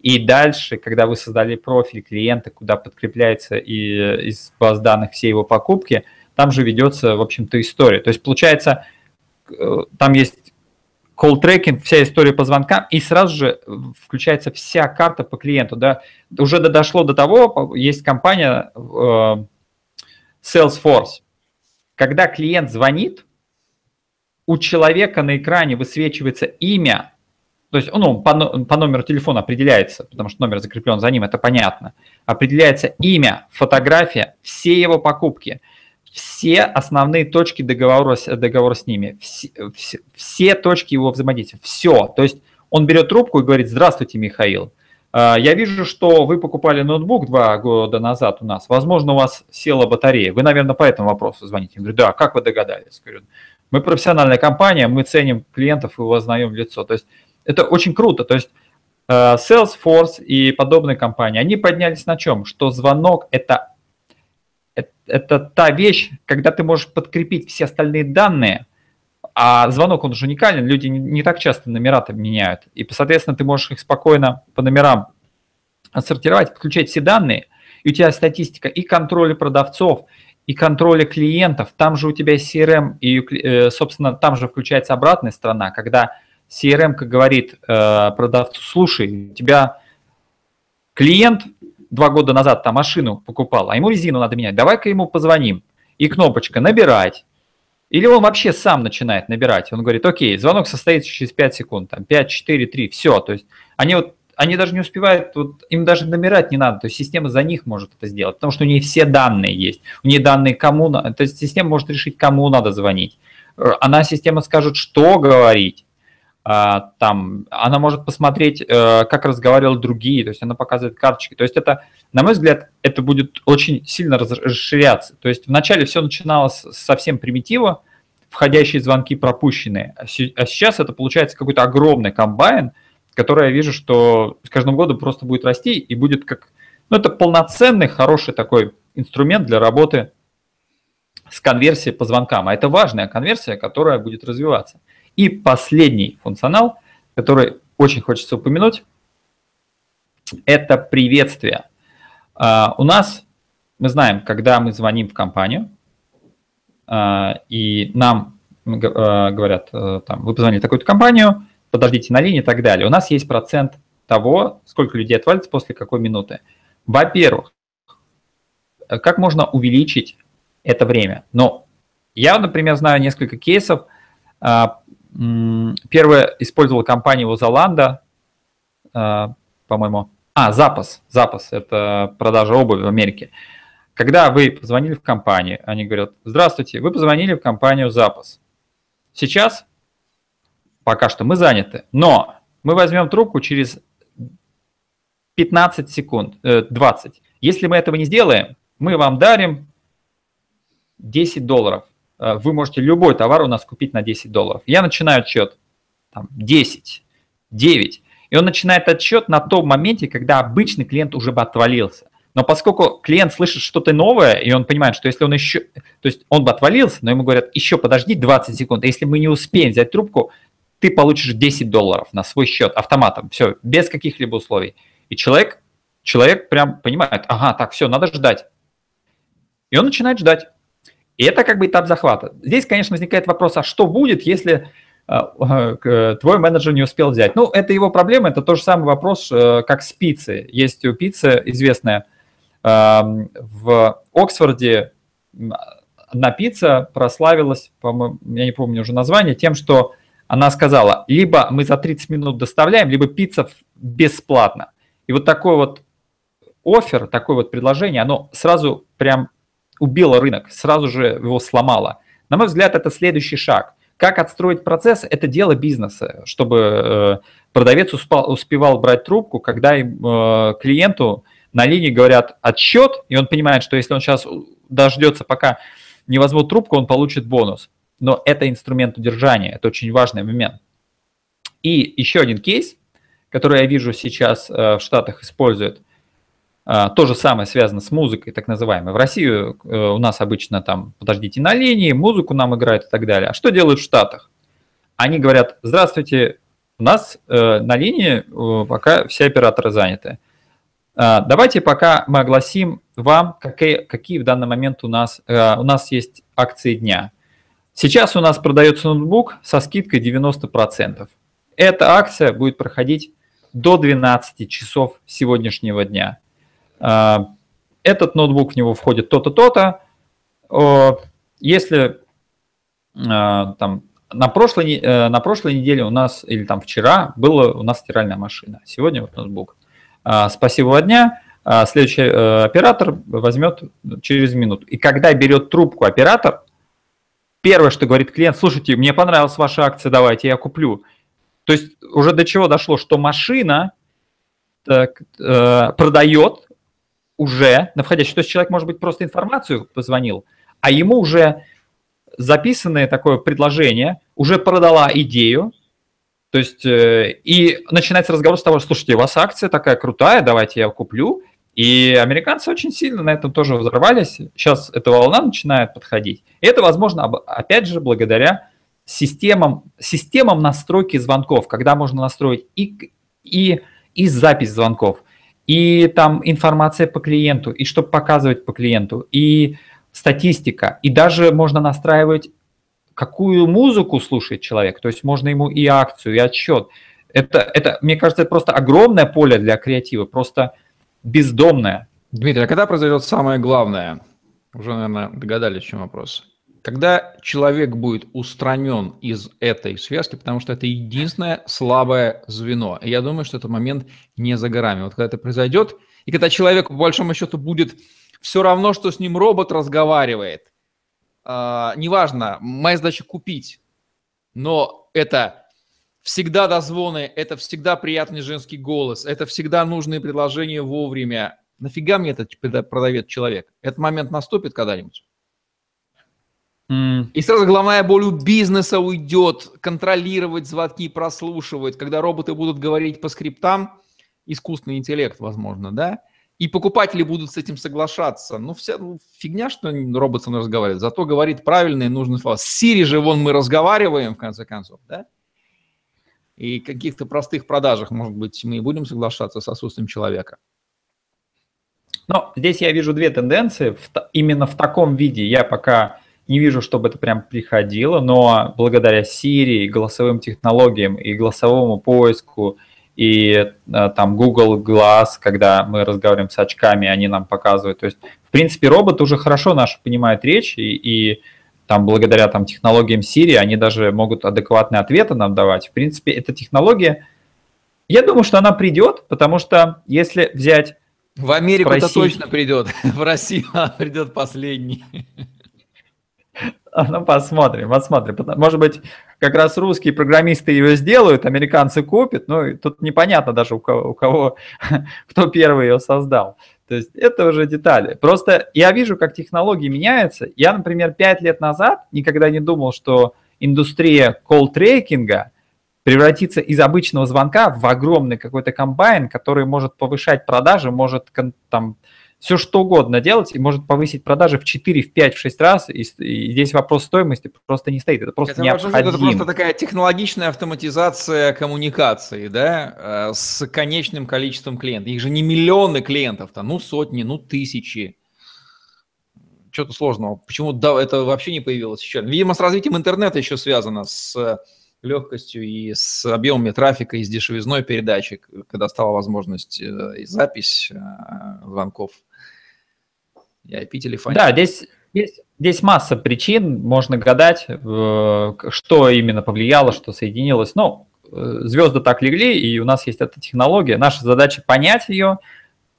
И дальше, когда вы создали профиль клиента, куда подкрепляется и э, из баз данных все его покупки, там же ведется, в общем-то, история. То есть получается, там есть call tracking, вся история по звонкам, и сразу же включается вся карта по клиенту. Да? Уже дошло до того, есть компания э, Salesforce. Когда клиент звонит, у человека на экране высвечивается имя то есть ну, по, по номеру телефона определяется, потому что номер закреплен за ним, это понятно, определяется имя, фотография, все его покупки, все основные точки договора, договора с ними, все, все, все точки его взаимодействия, все. То есть он берет трубку и говорит, здравствуйте, Михаил, а, я вижу, что вы покупали ноутбук два года назад у нас. Возможно, у вас села батарея. Вы, наверное, по этому вопросу звоните. Я говорю, да, как вы догадались? Говорю, мы профессиональная компания, мы ценим клиентов и узнаем лицо. То есть это очень круто. То есть э, Salesforce и подобные компании, они поднялись на чем? Что звонок это, это, та вещь, когда ты можешь подкрепить все остальные данные, а звонок, он же уникален, люди не, не так часто номера-то меняют. И, соответственно, ты можешь их спокойно по номерам отсортировать, подключать все данные, и у тебя статистика и контроля продавцов, и контроля клиентов. Там же у тебя CRM, и, э, собственно, там же включается обратная сторона, когда CRM говорит э, продавцу, слушай, у тебя клиент два года назад там машину покупал, а ему резину надо менять, давай-ка ему позвоним. И кнопочка «Набирать», или он вообще сам начинает набирать. Он говорит, окей, звонок состоится через 5 секунд, там 5, 4, 3, все. То есть они вот они даже не успевают, вот, им даже набирать не надо, то есть система за них может это сделать, потому что у нее все данные есть, у нее данные кому, то есть система может решить, кому надо звонить. Она, система скажет, что говорить, там, она может посмотреть, э, как разговаривали другие, то есть она показывает карточки. То есть это, на мой взгляд, это будет очень сильно расширяться. То есть вначале все начиналось совсем примитива, входящие звонки пропущенные, а, а сейчас это получается какой-то огромный комбайн, который я вижу, что с каждым годом просто будет расти и будет как, ну это полноценный, хороший такой инструмент для работы с конверсией по звонкам. А это важная конверсия, которая будет развиваться. И последний функционал, который очень хочется упомянуть, это приветствие. Uh, у нас, мы знаем, когда мы звоним в компанию, uh, и нам uh, говорят, там, вы позвонили в такую-то компанию, подождите на линии и так далее. У нас есть процент того, сколько людей отвалится после какой минуты. Во-первых, как можно увеличить это время? Ну, я, например, знаю несколько кейсов, Первое использовала компания Узаланда, по-моему. А, запас. Запас – это продажа обуви в Америке. Когда вы позвонили в компанию, они говорят, здравствуйте, вы позвонили в компанию Запас. Сейчас пока что мы заняты, но мы возьмем трубку через 15 секунд, 20. Э, Если мы этого не сделаем, мы вам дарим 10 долларов. Э, вы можете любой товар у нас купить на 10 долларов. Я начинаю отчет там, 10, 9, и он начинает отчет на том моменте, когда обычный клиент уже бы отвалился. Но поскольку клиент слышит что-то новое, и он понимает, что если он еще... То есть он бы отвалился, но ему говорят, еще подожди 20 секунд, если мы не успеем взять трубку, ты получишь 10 долларов на свой счет автоматом, все, без каких-либо условий. И человек, человек прям понимает, ага, так, все, надо ждать. И он начинает ждать. И это как бы этап захвата. Здесь, конечно, возникает вопрос, а что будет, если а, твой менеджер не успел взять? Ну, это его проблема, это тот же самый вопрос, э, как с пиццей. Есть у пиццы известная в Оксфорде одна пицца прославилась, по-моему, я не помню уже название, тем, что она сказала, либо мы за 30 минут доставляем, либо пицца бесплатно. И вот такой вот офер, такое вот предложение, оно сразу прям убило рынок, сразу же его сломало. На мой взгляд, это следующий шаг. Как отстроить процесс – это дело бизнеса, чтобы э, продавец успал, успевал брать трубку, когда им, э, клиенту на линии говорят отсчет, и он понимает, что если он сейчас дождется, пока не возьмут трубку, он получит бонус. Но это инструмент удержания, это очень важный момент. И еще один кейс, который я вижу сейчас э, в Штатах используют – то же самое связано с музыкой, так называемой. В России э, у нас обычно там, подождите на линии, музыку нам играют и так далее. А что делают в Штатах? Они говорят, здравствуйте, у нас э, на линии э, пока все операторы заняты. А, давайте пока мы огласим вам, какие, какие в данный момент у нас, у нас есть акции дня. Сейчас у нас продается ноутбук со скидкой 90%. Эта акция будет проходить до 12 часов сегодняшнего дня. А, этот ноутбук в него входит то-то, то-то. Если а, там на прошлой, э, на прошлой неделе у нас, или там вчера, была у нас стиральная машина. Сегодня вот ноутбук. А, спасибо дня. Следующий э, оператор возьмет через минуту. И когда берет трубку оператор, первое, что говорит клиент, слушайте, мне понравилась ваша акция, давайте я куплю. То есть уже до чего дошло, что машина так, э, продает уже на входящий. То есть человек, может быть, просто информацию позвонил, а ему уже записанное такое предложение, уже продала идею, то есть э, и начинается разговор с того, слушайте, у вас акция такая крутая, давайте я куплю. И американцы очень сильно на этом тоже взорвались. Сейчас эта волна начинает подходить. И это возможно, опять же, благодаря системам, системам настройки звонков, когда можно настроить и, и, и запись звонков, и там информация по клиенту, и чтобы показывать по клиенту, и статистика, и даже можно настраивать, какую музыку слушает человек, то есть можно ему и акцию, и отчет. Это, это мне кажется, это просто огромное поле для креатива, просто бездомное. Дмитрий, а когда произойдет самое главное? Уже, наверное, догадались, в чем вопрос. Когда человек будет устранен из этой связки, потому что это единственное слабое звено. И я думаю, что этот момент не за горами. Вот когда это произойдет, и когда человек, по большому счету, будет все равно, что с ним робот разговаривает. А, неважно, моя задача купить, но это всегда дозвоны, это всегда приятный женский голос, это всегда нужные предложения вовремя. Нафига мне этот продавец человек? Этот момент наступит когда-нибудь? Mm. И сразу головная боль у бизнеса уйдет, контролировать звонки, прослушивать, когда роботы будут говорить по скриптам, искусственный интеллект, возможно, да? И покупатели будут с этим соглашаться. Ну, вся ну, фигня, что робот со мной разговаривает. Зато говорит правильные нужные слова. С Siri же вон мы разговариваем, в конце концов, да? И каких-то простых продажах, может быть, мы и будем соглашаться с отсутствием человека. Но здесь я вижу две тенденции. Именно в таком виде я пока не вижу, чтобы это прям приходило, но благодаря Siri, голосовым технологиям и голосовому поиску – и э, там Google Glass, когда мы разговариваем с очками, они нам показывают. То есть, в принципе, робот уже хорошо наш понимает речь, и, и там благодаря там, технологиям Siri они даже могут адекватные ответы нам давать. В принципе, эта технология, я думаю, что она придет, потому что если взять... В Америку это точно придет, в Россию придет последний. Ну, посмотрим, посмотрим. Может быть, как раз русские программисты ее сделают, американцы купят. Ну, тут непонятно даже у кого, у кого кто первый ее создал. То есть это уже детали. Просто я вижу, как технологии меняются. Я, например, пять лет назад никогда не думал, что индустрия колл-трекинга превратится из обычного звонка в огромный какой-то комбайн, который может повышать продажи, может там все что угодно делать и может повысить продажи в 4, в 5, в 6 раз. И, и здесь вопрос стоимости просто не стоит. Это просто это необходимо. Это просто такая технологичная автоматизация коммуникации, да, э, с конечным количеством клиентов. Их же не миллионы клиентов-то, ну сотни, ну тысячи. Что-то сложного. Почему да, это вообще не появилось еще? Видимо, с развитием интернета еще связано с легкостью и с объемами трафика, и с дешевизной передачи, когда стала возможность э, и запись э, звонков и IP-телефония. Да, здесь, здесь, здесь масса причин, можно гадать, что именно повлияло, что соединилось. Но э, звезды так легли, и у нас есть эта технология. Наша задача понять ее,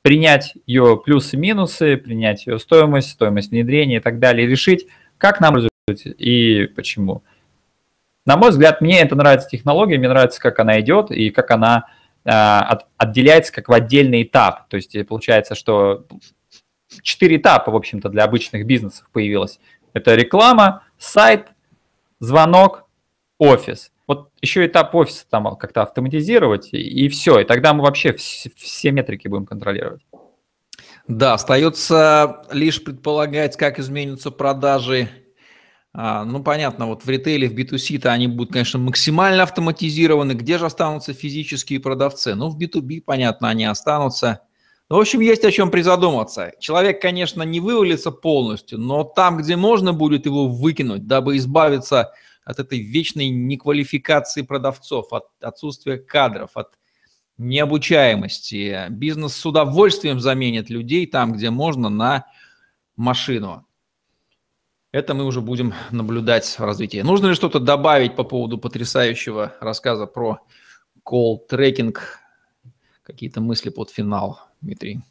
принять ее плюсы-минусы, принять ее стоимость, стоимость внедрения и так далее, решить, как нам развивать и почему. На мой взгляд, мне это нравится технология, мне нравится, как она идет и как она э, от, отделяется как в отдельный этап. То есть получается, что четыре этапа, в общем-то, для обычных бизнесов появилось. Это реклама, сайт, звонок, офис. Вот еще этап офиса там как-то автоматизировать, и, и все. И тогда мы вообще все, все метрики будем контролировать. Да, остается лишь предполагать, как изменятся продажи. А, ну, понятно, вот в ритейле, в B2C-то они будут, конечно, максимально автоматизированы. Где же останутся физические продавцы? Ну, в B2B, понятно, они останутся. В общем, есть о чем призадуматься. Человек, конечно, не вывалится полностью, но там, где можно будет его выкинуть, дабы избавиться от этой вечной неквалификации продавцов, от отсутствия кадров, от необучаемости. Бизнес с удовольствием заменит людей там, где можно, на машину. Это мы уже будем наблюдать в развитии. Нужно ли что-то добавить по поводу потрясающего рассказа про call трекинг? Какие-то мысли под финал, Дмитрий?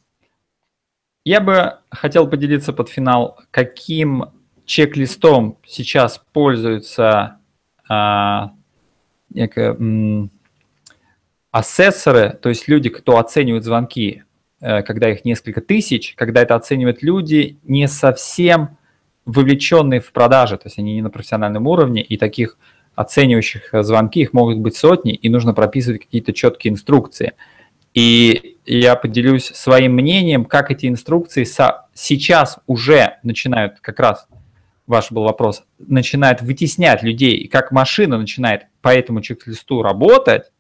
Я бы хотел поделиться под финал, каким чек-листом сейчас пользуются а, некое, м, ассессоры, то есть люди, кто оценивают звонки, э, когда их несколько тысяч, когда это оценивают люди не совсем вовлеченные в продажи, то есть они не на профессиональном уровне, и таких оценивающих звонки их могут быть сотни, и нужно прописывать какие-то четкие инструкции. И я поделюсь своим мнением, как эти инструкции со, сейчас уже начинают, как раз ваш был вопрос, начинают вытеснять людей, и как машина начинает по этому чек-листу работать,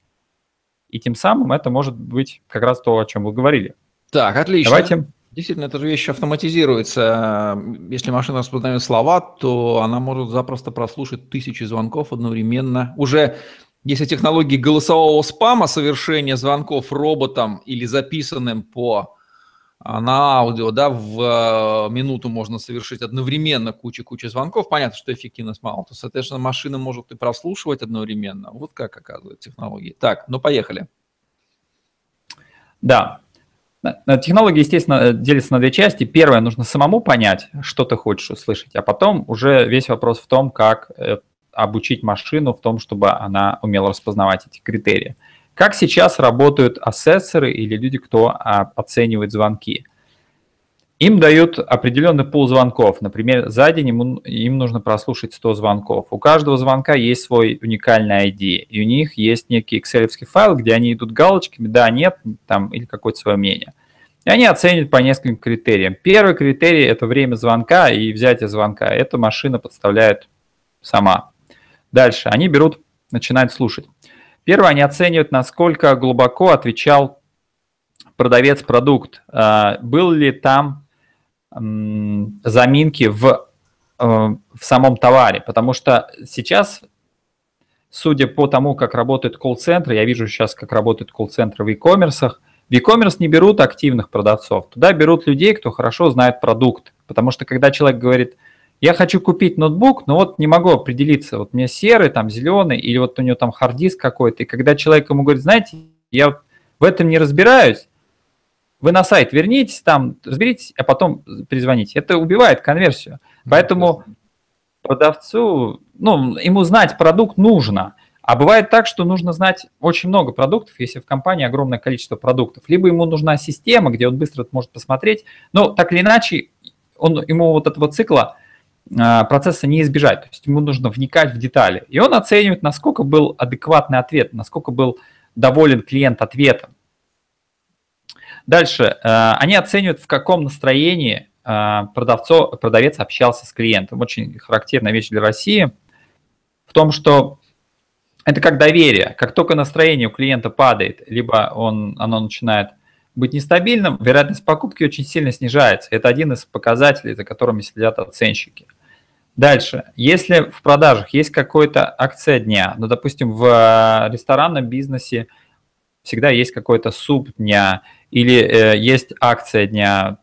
и тем самым это может быть как раз то, о чем вы говорили. Так, отлично. Давайте Действительно, эта же вещь автоматизируется. Если машина распознает слова, то она может запросто прослушать тысячи звонков одновременно. Уже если технологии голосового спама совершения звонков роботом или записанным по а, на аудио, да, в э, минуту можно совершить одновременно кучу-кучу звонков, понятно, что эффективность мало, то, соответственно, машина может и прослушивать одновременно. Вот как оказывают технологии. Так, ну поехали. Да, Технология, естественно, э, делится на две части. Первое, нужно самому понять, что ты хочешь услышать, а потом уже весь вопрос в том, как э, обучить машину в том, чтобы она умела распознавать эти критерии. Как сейчас работают ассессоры или люди, кто а, оценивает звонки? Им дают определенный пул звонков. Например, за день им, им нужно прослушать 100 звонков. У каждого звонка есть свой уникальный ID, и у них есть некий excel файл, где они идут галочками, да, нет, там, или какое-то свое мнение. И они оценят по нескольким критериям. Первый критерий – это время звонка и взятие звонка. Эта машина подставляет сама. Дальше они берут, начинают слушать. Первое, они оценивают, насколько глубоко отвечал продавец продукт. А, был ли там заминки в, э, в самом товаре, потому что сейчас, судя по тому, как работают колл-центры, я вижу сейчас, как работают колл-центры в e-commerce, в e-commerce не берут активных продавцов, туда берут людей, кто хорошо знает продукт, потому что когда человек говорит, я хочу купить ноутбук, но вот не могу определиться, вот мне серый, там зеленый, или вот у него там харддиск какой-то, и когда человек ему говорит, знаете, я в этом не разбираюсь, вы на сайт вернитесь, там разберитесь, а потом перезвоните. Это убивает конверсию. Поэтому продавцу, ну, ему знать продукт нужно. А бывает так, что нужно знать очень много продуктов, если в компании огромное количество продуктов. Либо ему нужна система, где он быстро может посмотреть. Но так или иначе, он, ему вот этого цикла а, процесса не избежать. То есть ему нужно вникать в детали. И он оценивает, насколько был адекватный ответ, насколько был доволен клиент ответом. Дальше. Э, они оценивают, в каком настроении э, продавцо, продавец общался с клиентом. Очень характерная вещь для России в том, что это как доверие. Как только настроение у клиента падает, либо он, оно начинает быть нестабильным, вероятность покупки очень сильно снижается. Это один из показателей, за которыми следят оценщики. Дальше. Если в продажах есть какая-то акция дня, ну, допустим, в э, ресторанном бизнесе всегда есть какой-то суп дня или э, есть акция дня,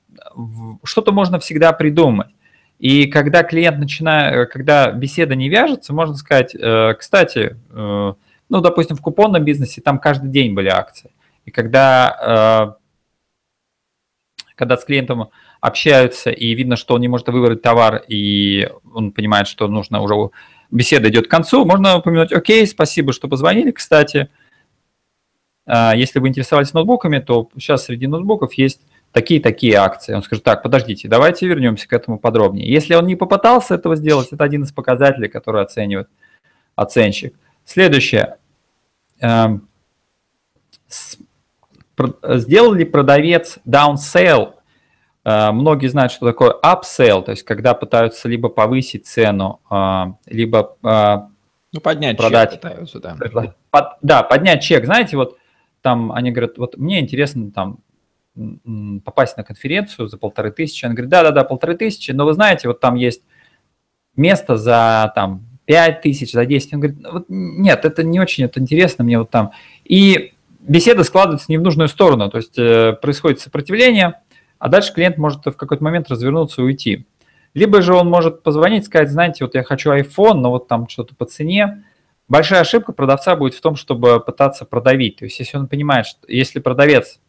что-то можно всегда придумать. И когда клиент начинает, когда беседа не вяжется, можно сказать, э, кстати, э, ну, допустим, в купонном бизнесе там каждый день были акции. И когда, э, когда с клиентом общаются и видно, что он не может выбрать товар, и он понимает, что нужно уже беседа идет к концу, можно упомянуть, окей, спасибо, что позвонили, кстати, а, если вы интересовались ноутбуками, то сейчас среди ноутбуков есть такие-такие акции. Он скажет, так, подождите, давайте вернемся к этому подробнее. Если он не попытался этого сделать, это один из показателей, который оценивает оценщик. Следующее. Эм, сделал ли продавец downsell? Э, многие знают, что такое upsell, то есть когда пытаются либо повысить цену, э, либо э, ну, поднять продать. чек пытаются, да. Под, да, поднять чек. Знаете, вот там они говорят, вот мне интересно там попасть на конференцию за полторы тысячи. Он говорит, да-да-да, полторы тысячи, но вы знаете, вот там есть место за там пять тысяч, за 10. Он говорит, вот, нет, это не очень это интересно мне вот там. И беседа складывается не в нужную сторону, то есть э, происходит сопротивление, а дальше клиент может в какой-то момент развернуться и уйти. Либо же он может позвонить, сказать, знаете, вот я хочу iPhone, но вот там что-то по цене. Большая ошибка продавца будет в том, чтобы пытаться продавить. То есть если он понимает, что если продавец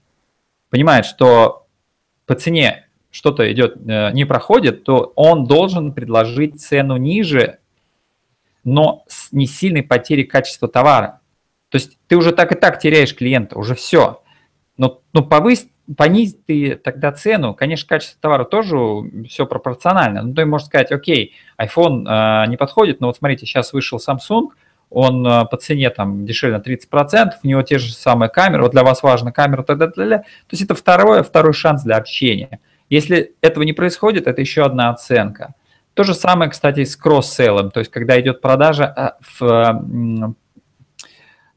понимает, что по цене что-то идет, э, не проходит, то он должен предложить цену ниже, но с не сильной потерей качества товара. То есть ты уже так и так теряешь клиента, уже все. Но, но повысь, понизь ты тогда цену, конечно, качество товара тоже все пропорционально. Ну, ты можешь сказать, окей, iPhone э, не подходит, но вот смотрите, сейчас вышел Samsung, он э, по цене там дешевле на 30%, у него те же самые камеры, вот для вас важна камера, тогда, тогда, то есть это второй, второй шанс для общения. Если этого не происходит, это еще одна оценка. То же самое, кстати, с кросс-селлом, то есть когда идет продажа а, в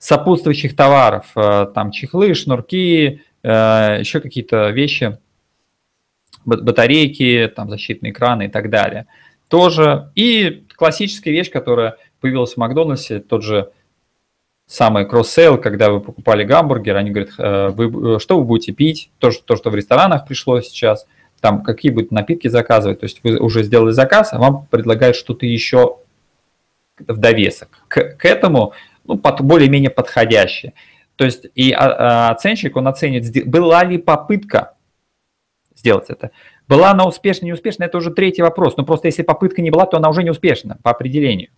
сопутствующих товаров, э, там чехлы, шнурки, э, еще какие-то вещи, батарейки, там защитные экраны и так далее. Тоже. И классическая вещь, которая появилась в Макдональдсе, тот же самый cross-sell, когда вы покупали гамбургер, они говорят, «Э, вы, что вы будете пить, то, что, то, что в ресторанах пришло сейчас, там какие будут напитки заказывать, то есть вы уже сделали заказ, а вам предлагают что-то еще в довесок. К, к этому ну, под, более-менее подходящее. То есть и а, а, оценщик, он оценит, была ли попытка сделать это. Была она успешна, неуспешна, это уже третий вопрос. Но просто если попытка не была, то она уже не успешна по определению.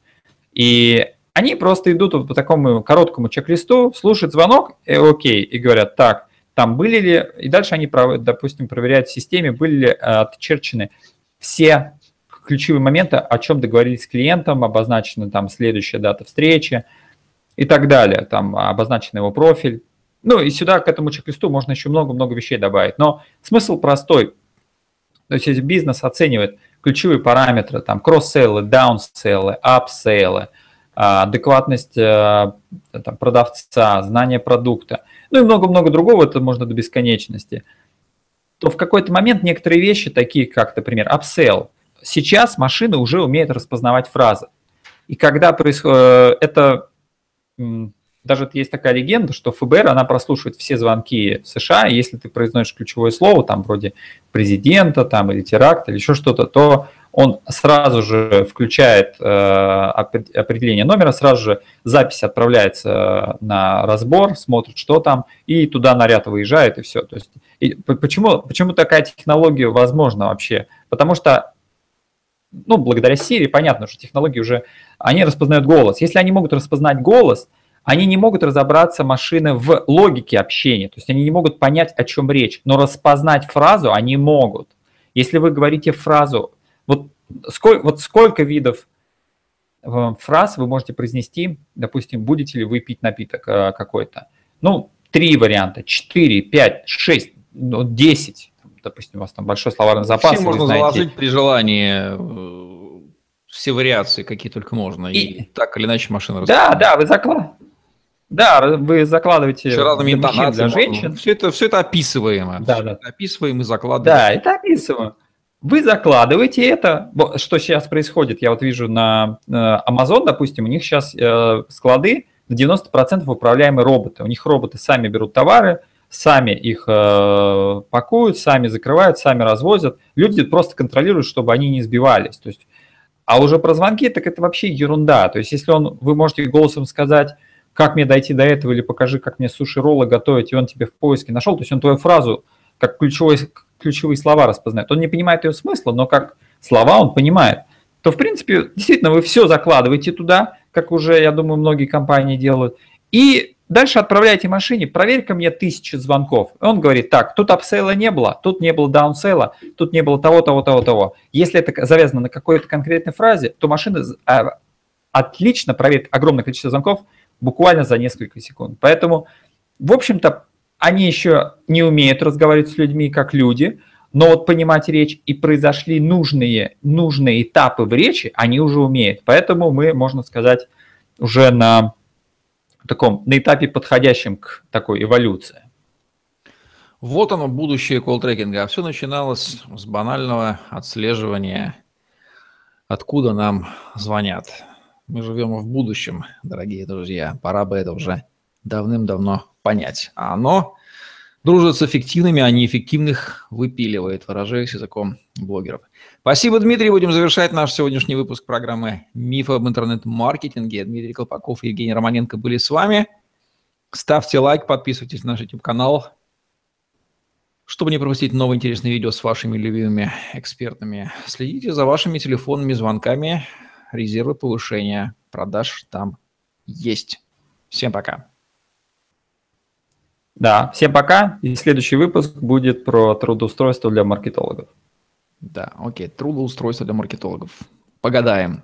И они просто идут вот по такому короткому чек-листу, слушают звонок, и, э, окей, и говорят, так, там были ли, и дальше они, допустим, проверяют в системе, были ли отчерчены все ключевые моменты, о чем договорились с клиентом, обозначена там следующая дата встречи и так далее, там обозначен его профиль. Ну и сюда, к этому чек-листу можно еще много-много вещей добавить. Но смысл простой. То есть если бизнес оценивает ключевые параметры, там кросс-сейлы, даун-сейлы, ап-сейлы, адекватность э, там, продавца, знание продукта, ну и много-много другого, это можно до бесконечности, то в какой-то момент некоторые вещи, такие как, например, upsell, сейчас машины уже умеют распознавать фразы. И когда происходит, э, это даже есть такая легенда, что ФБР, она прослушивает все звонки в США, и если ты произносишь ключевое слово, там, вроде президента, там, или теракт, или еще что-то, то он сразу же включает э, определение номера, сразу же запись отправляется на разбор, смотрит, что там, и туда наряд выезжает, и все. То есть, и почему, почему такая технология возможна вообще? Потому что ну, благодаря Siri, понятно, что технологии уже, они распознают голос. Если они могут распознать голос, они не могут разобраться машины в логике общения, то есть они не могут понять, о чем речь, но распознать фразу они могут. Если вы говорите фразу, вот сколько, вот сколько видов э, фраз вы можете произнести, допустим, будете ли вы пить напиток э, какой-то? Ну, три варианта, четыре, пять, шесть, ну, десять. Допустим, у вас там большой словарный запас. Все можно знаете. заложить при желании э, все вариации, какие только можно. И, и так или иначе машина Да, да, вы закладываете. Да, вы закладываете все разными интонациями для женщин. Все это, все это описываемо. Да, да. Описываем и закладываем. Да, это описываем. Вы закладываете это. Что сейчас происходит? Я вот вижу на э, Amazon, допустим, у них сейчас э, склады на 90% управляемые роботы. У них роботы сами берут товары, сами их э, пакуют, сами закрывают, сами развозят. Люди просто контролируют, чтобы они не сбивались. То есть, а уже про звонки, так это вообще ерунда. То есть, если он, вы можете голосом сказать, как мне дойти до этого, или покажи, как мне суши-роллы готовить, и он тебе в поиске нашел, то есть он твою фразу как ключевой, ключевые слова распознает. Он не понимает ее смысла, но как слова он понимает. То, в принципе, действительно, вы все закладываете туда, как уже, я думаю, многие компании делают, и дальше отправляете машине, проверь-ка мне тысячу звонков. И он говорит, так, тут апсейла не было, тут не было даунсейла, тут не было того, того, того, того. Если это завязано на какой-то конкретной фразе, то машина а, отлично проверит огромное количество звонков, буквально за несколько секунд. Поэтому, в общем-то, они еще не умеют разговаривать с людьми как люди, но вот понимать речь и произошли нужные, нужные этапы в речи, они уже умеют. Поэтому мы, можно сказать, уже на таком, на этапе подходящем к такой эволюции. Вот оно, будущее колл-трекинга. А все начиналось с банального отслеживания, откуда нам звонят. Мы живем в будущем, дорогие друзья. Пора бы это уже давным-давно понять. А оно дружит с эффективными, а неэффективных выпиливает, выражаясь языком блогеров. Спасибо, Дмитрий. Будем завершать наш сегодняшний выпуск программы «Мифы об интернет-маркетинге». Дмитрий Колпаков и Евгений Романенко были с вами. Ставьте лайк, подписывайтесь на наш YouTube-канал, чтобы не пропустить новые интересные видео с вашими любимыми экспертами. Следите за вашими телефонными звонками. Резервы повышения продаж там есть. Всем пока. Да, всем пока. И следующий выпуск будет про трудоустройство для маркетологов. Да, окей, трудоустройство для маркетологов. Погадаем.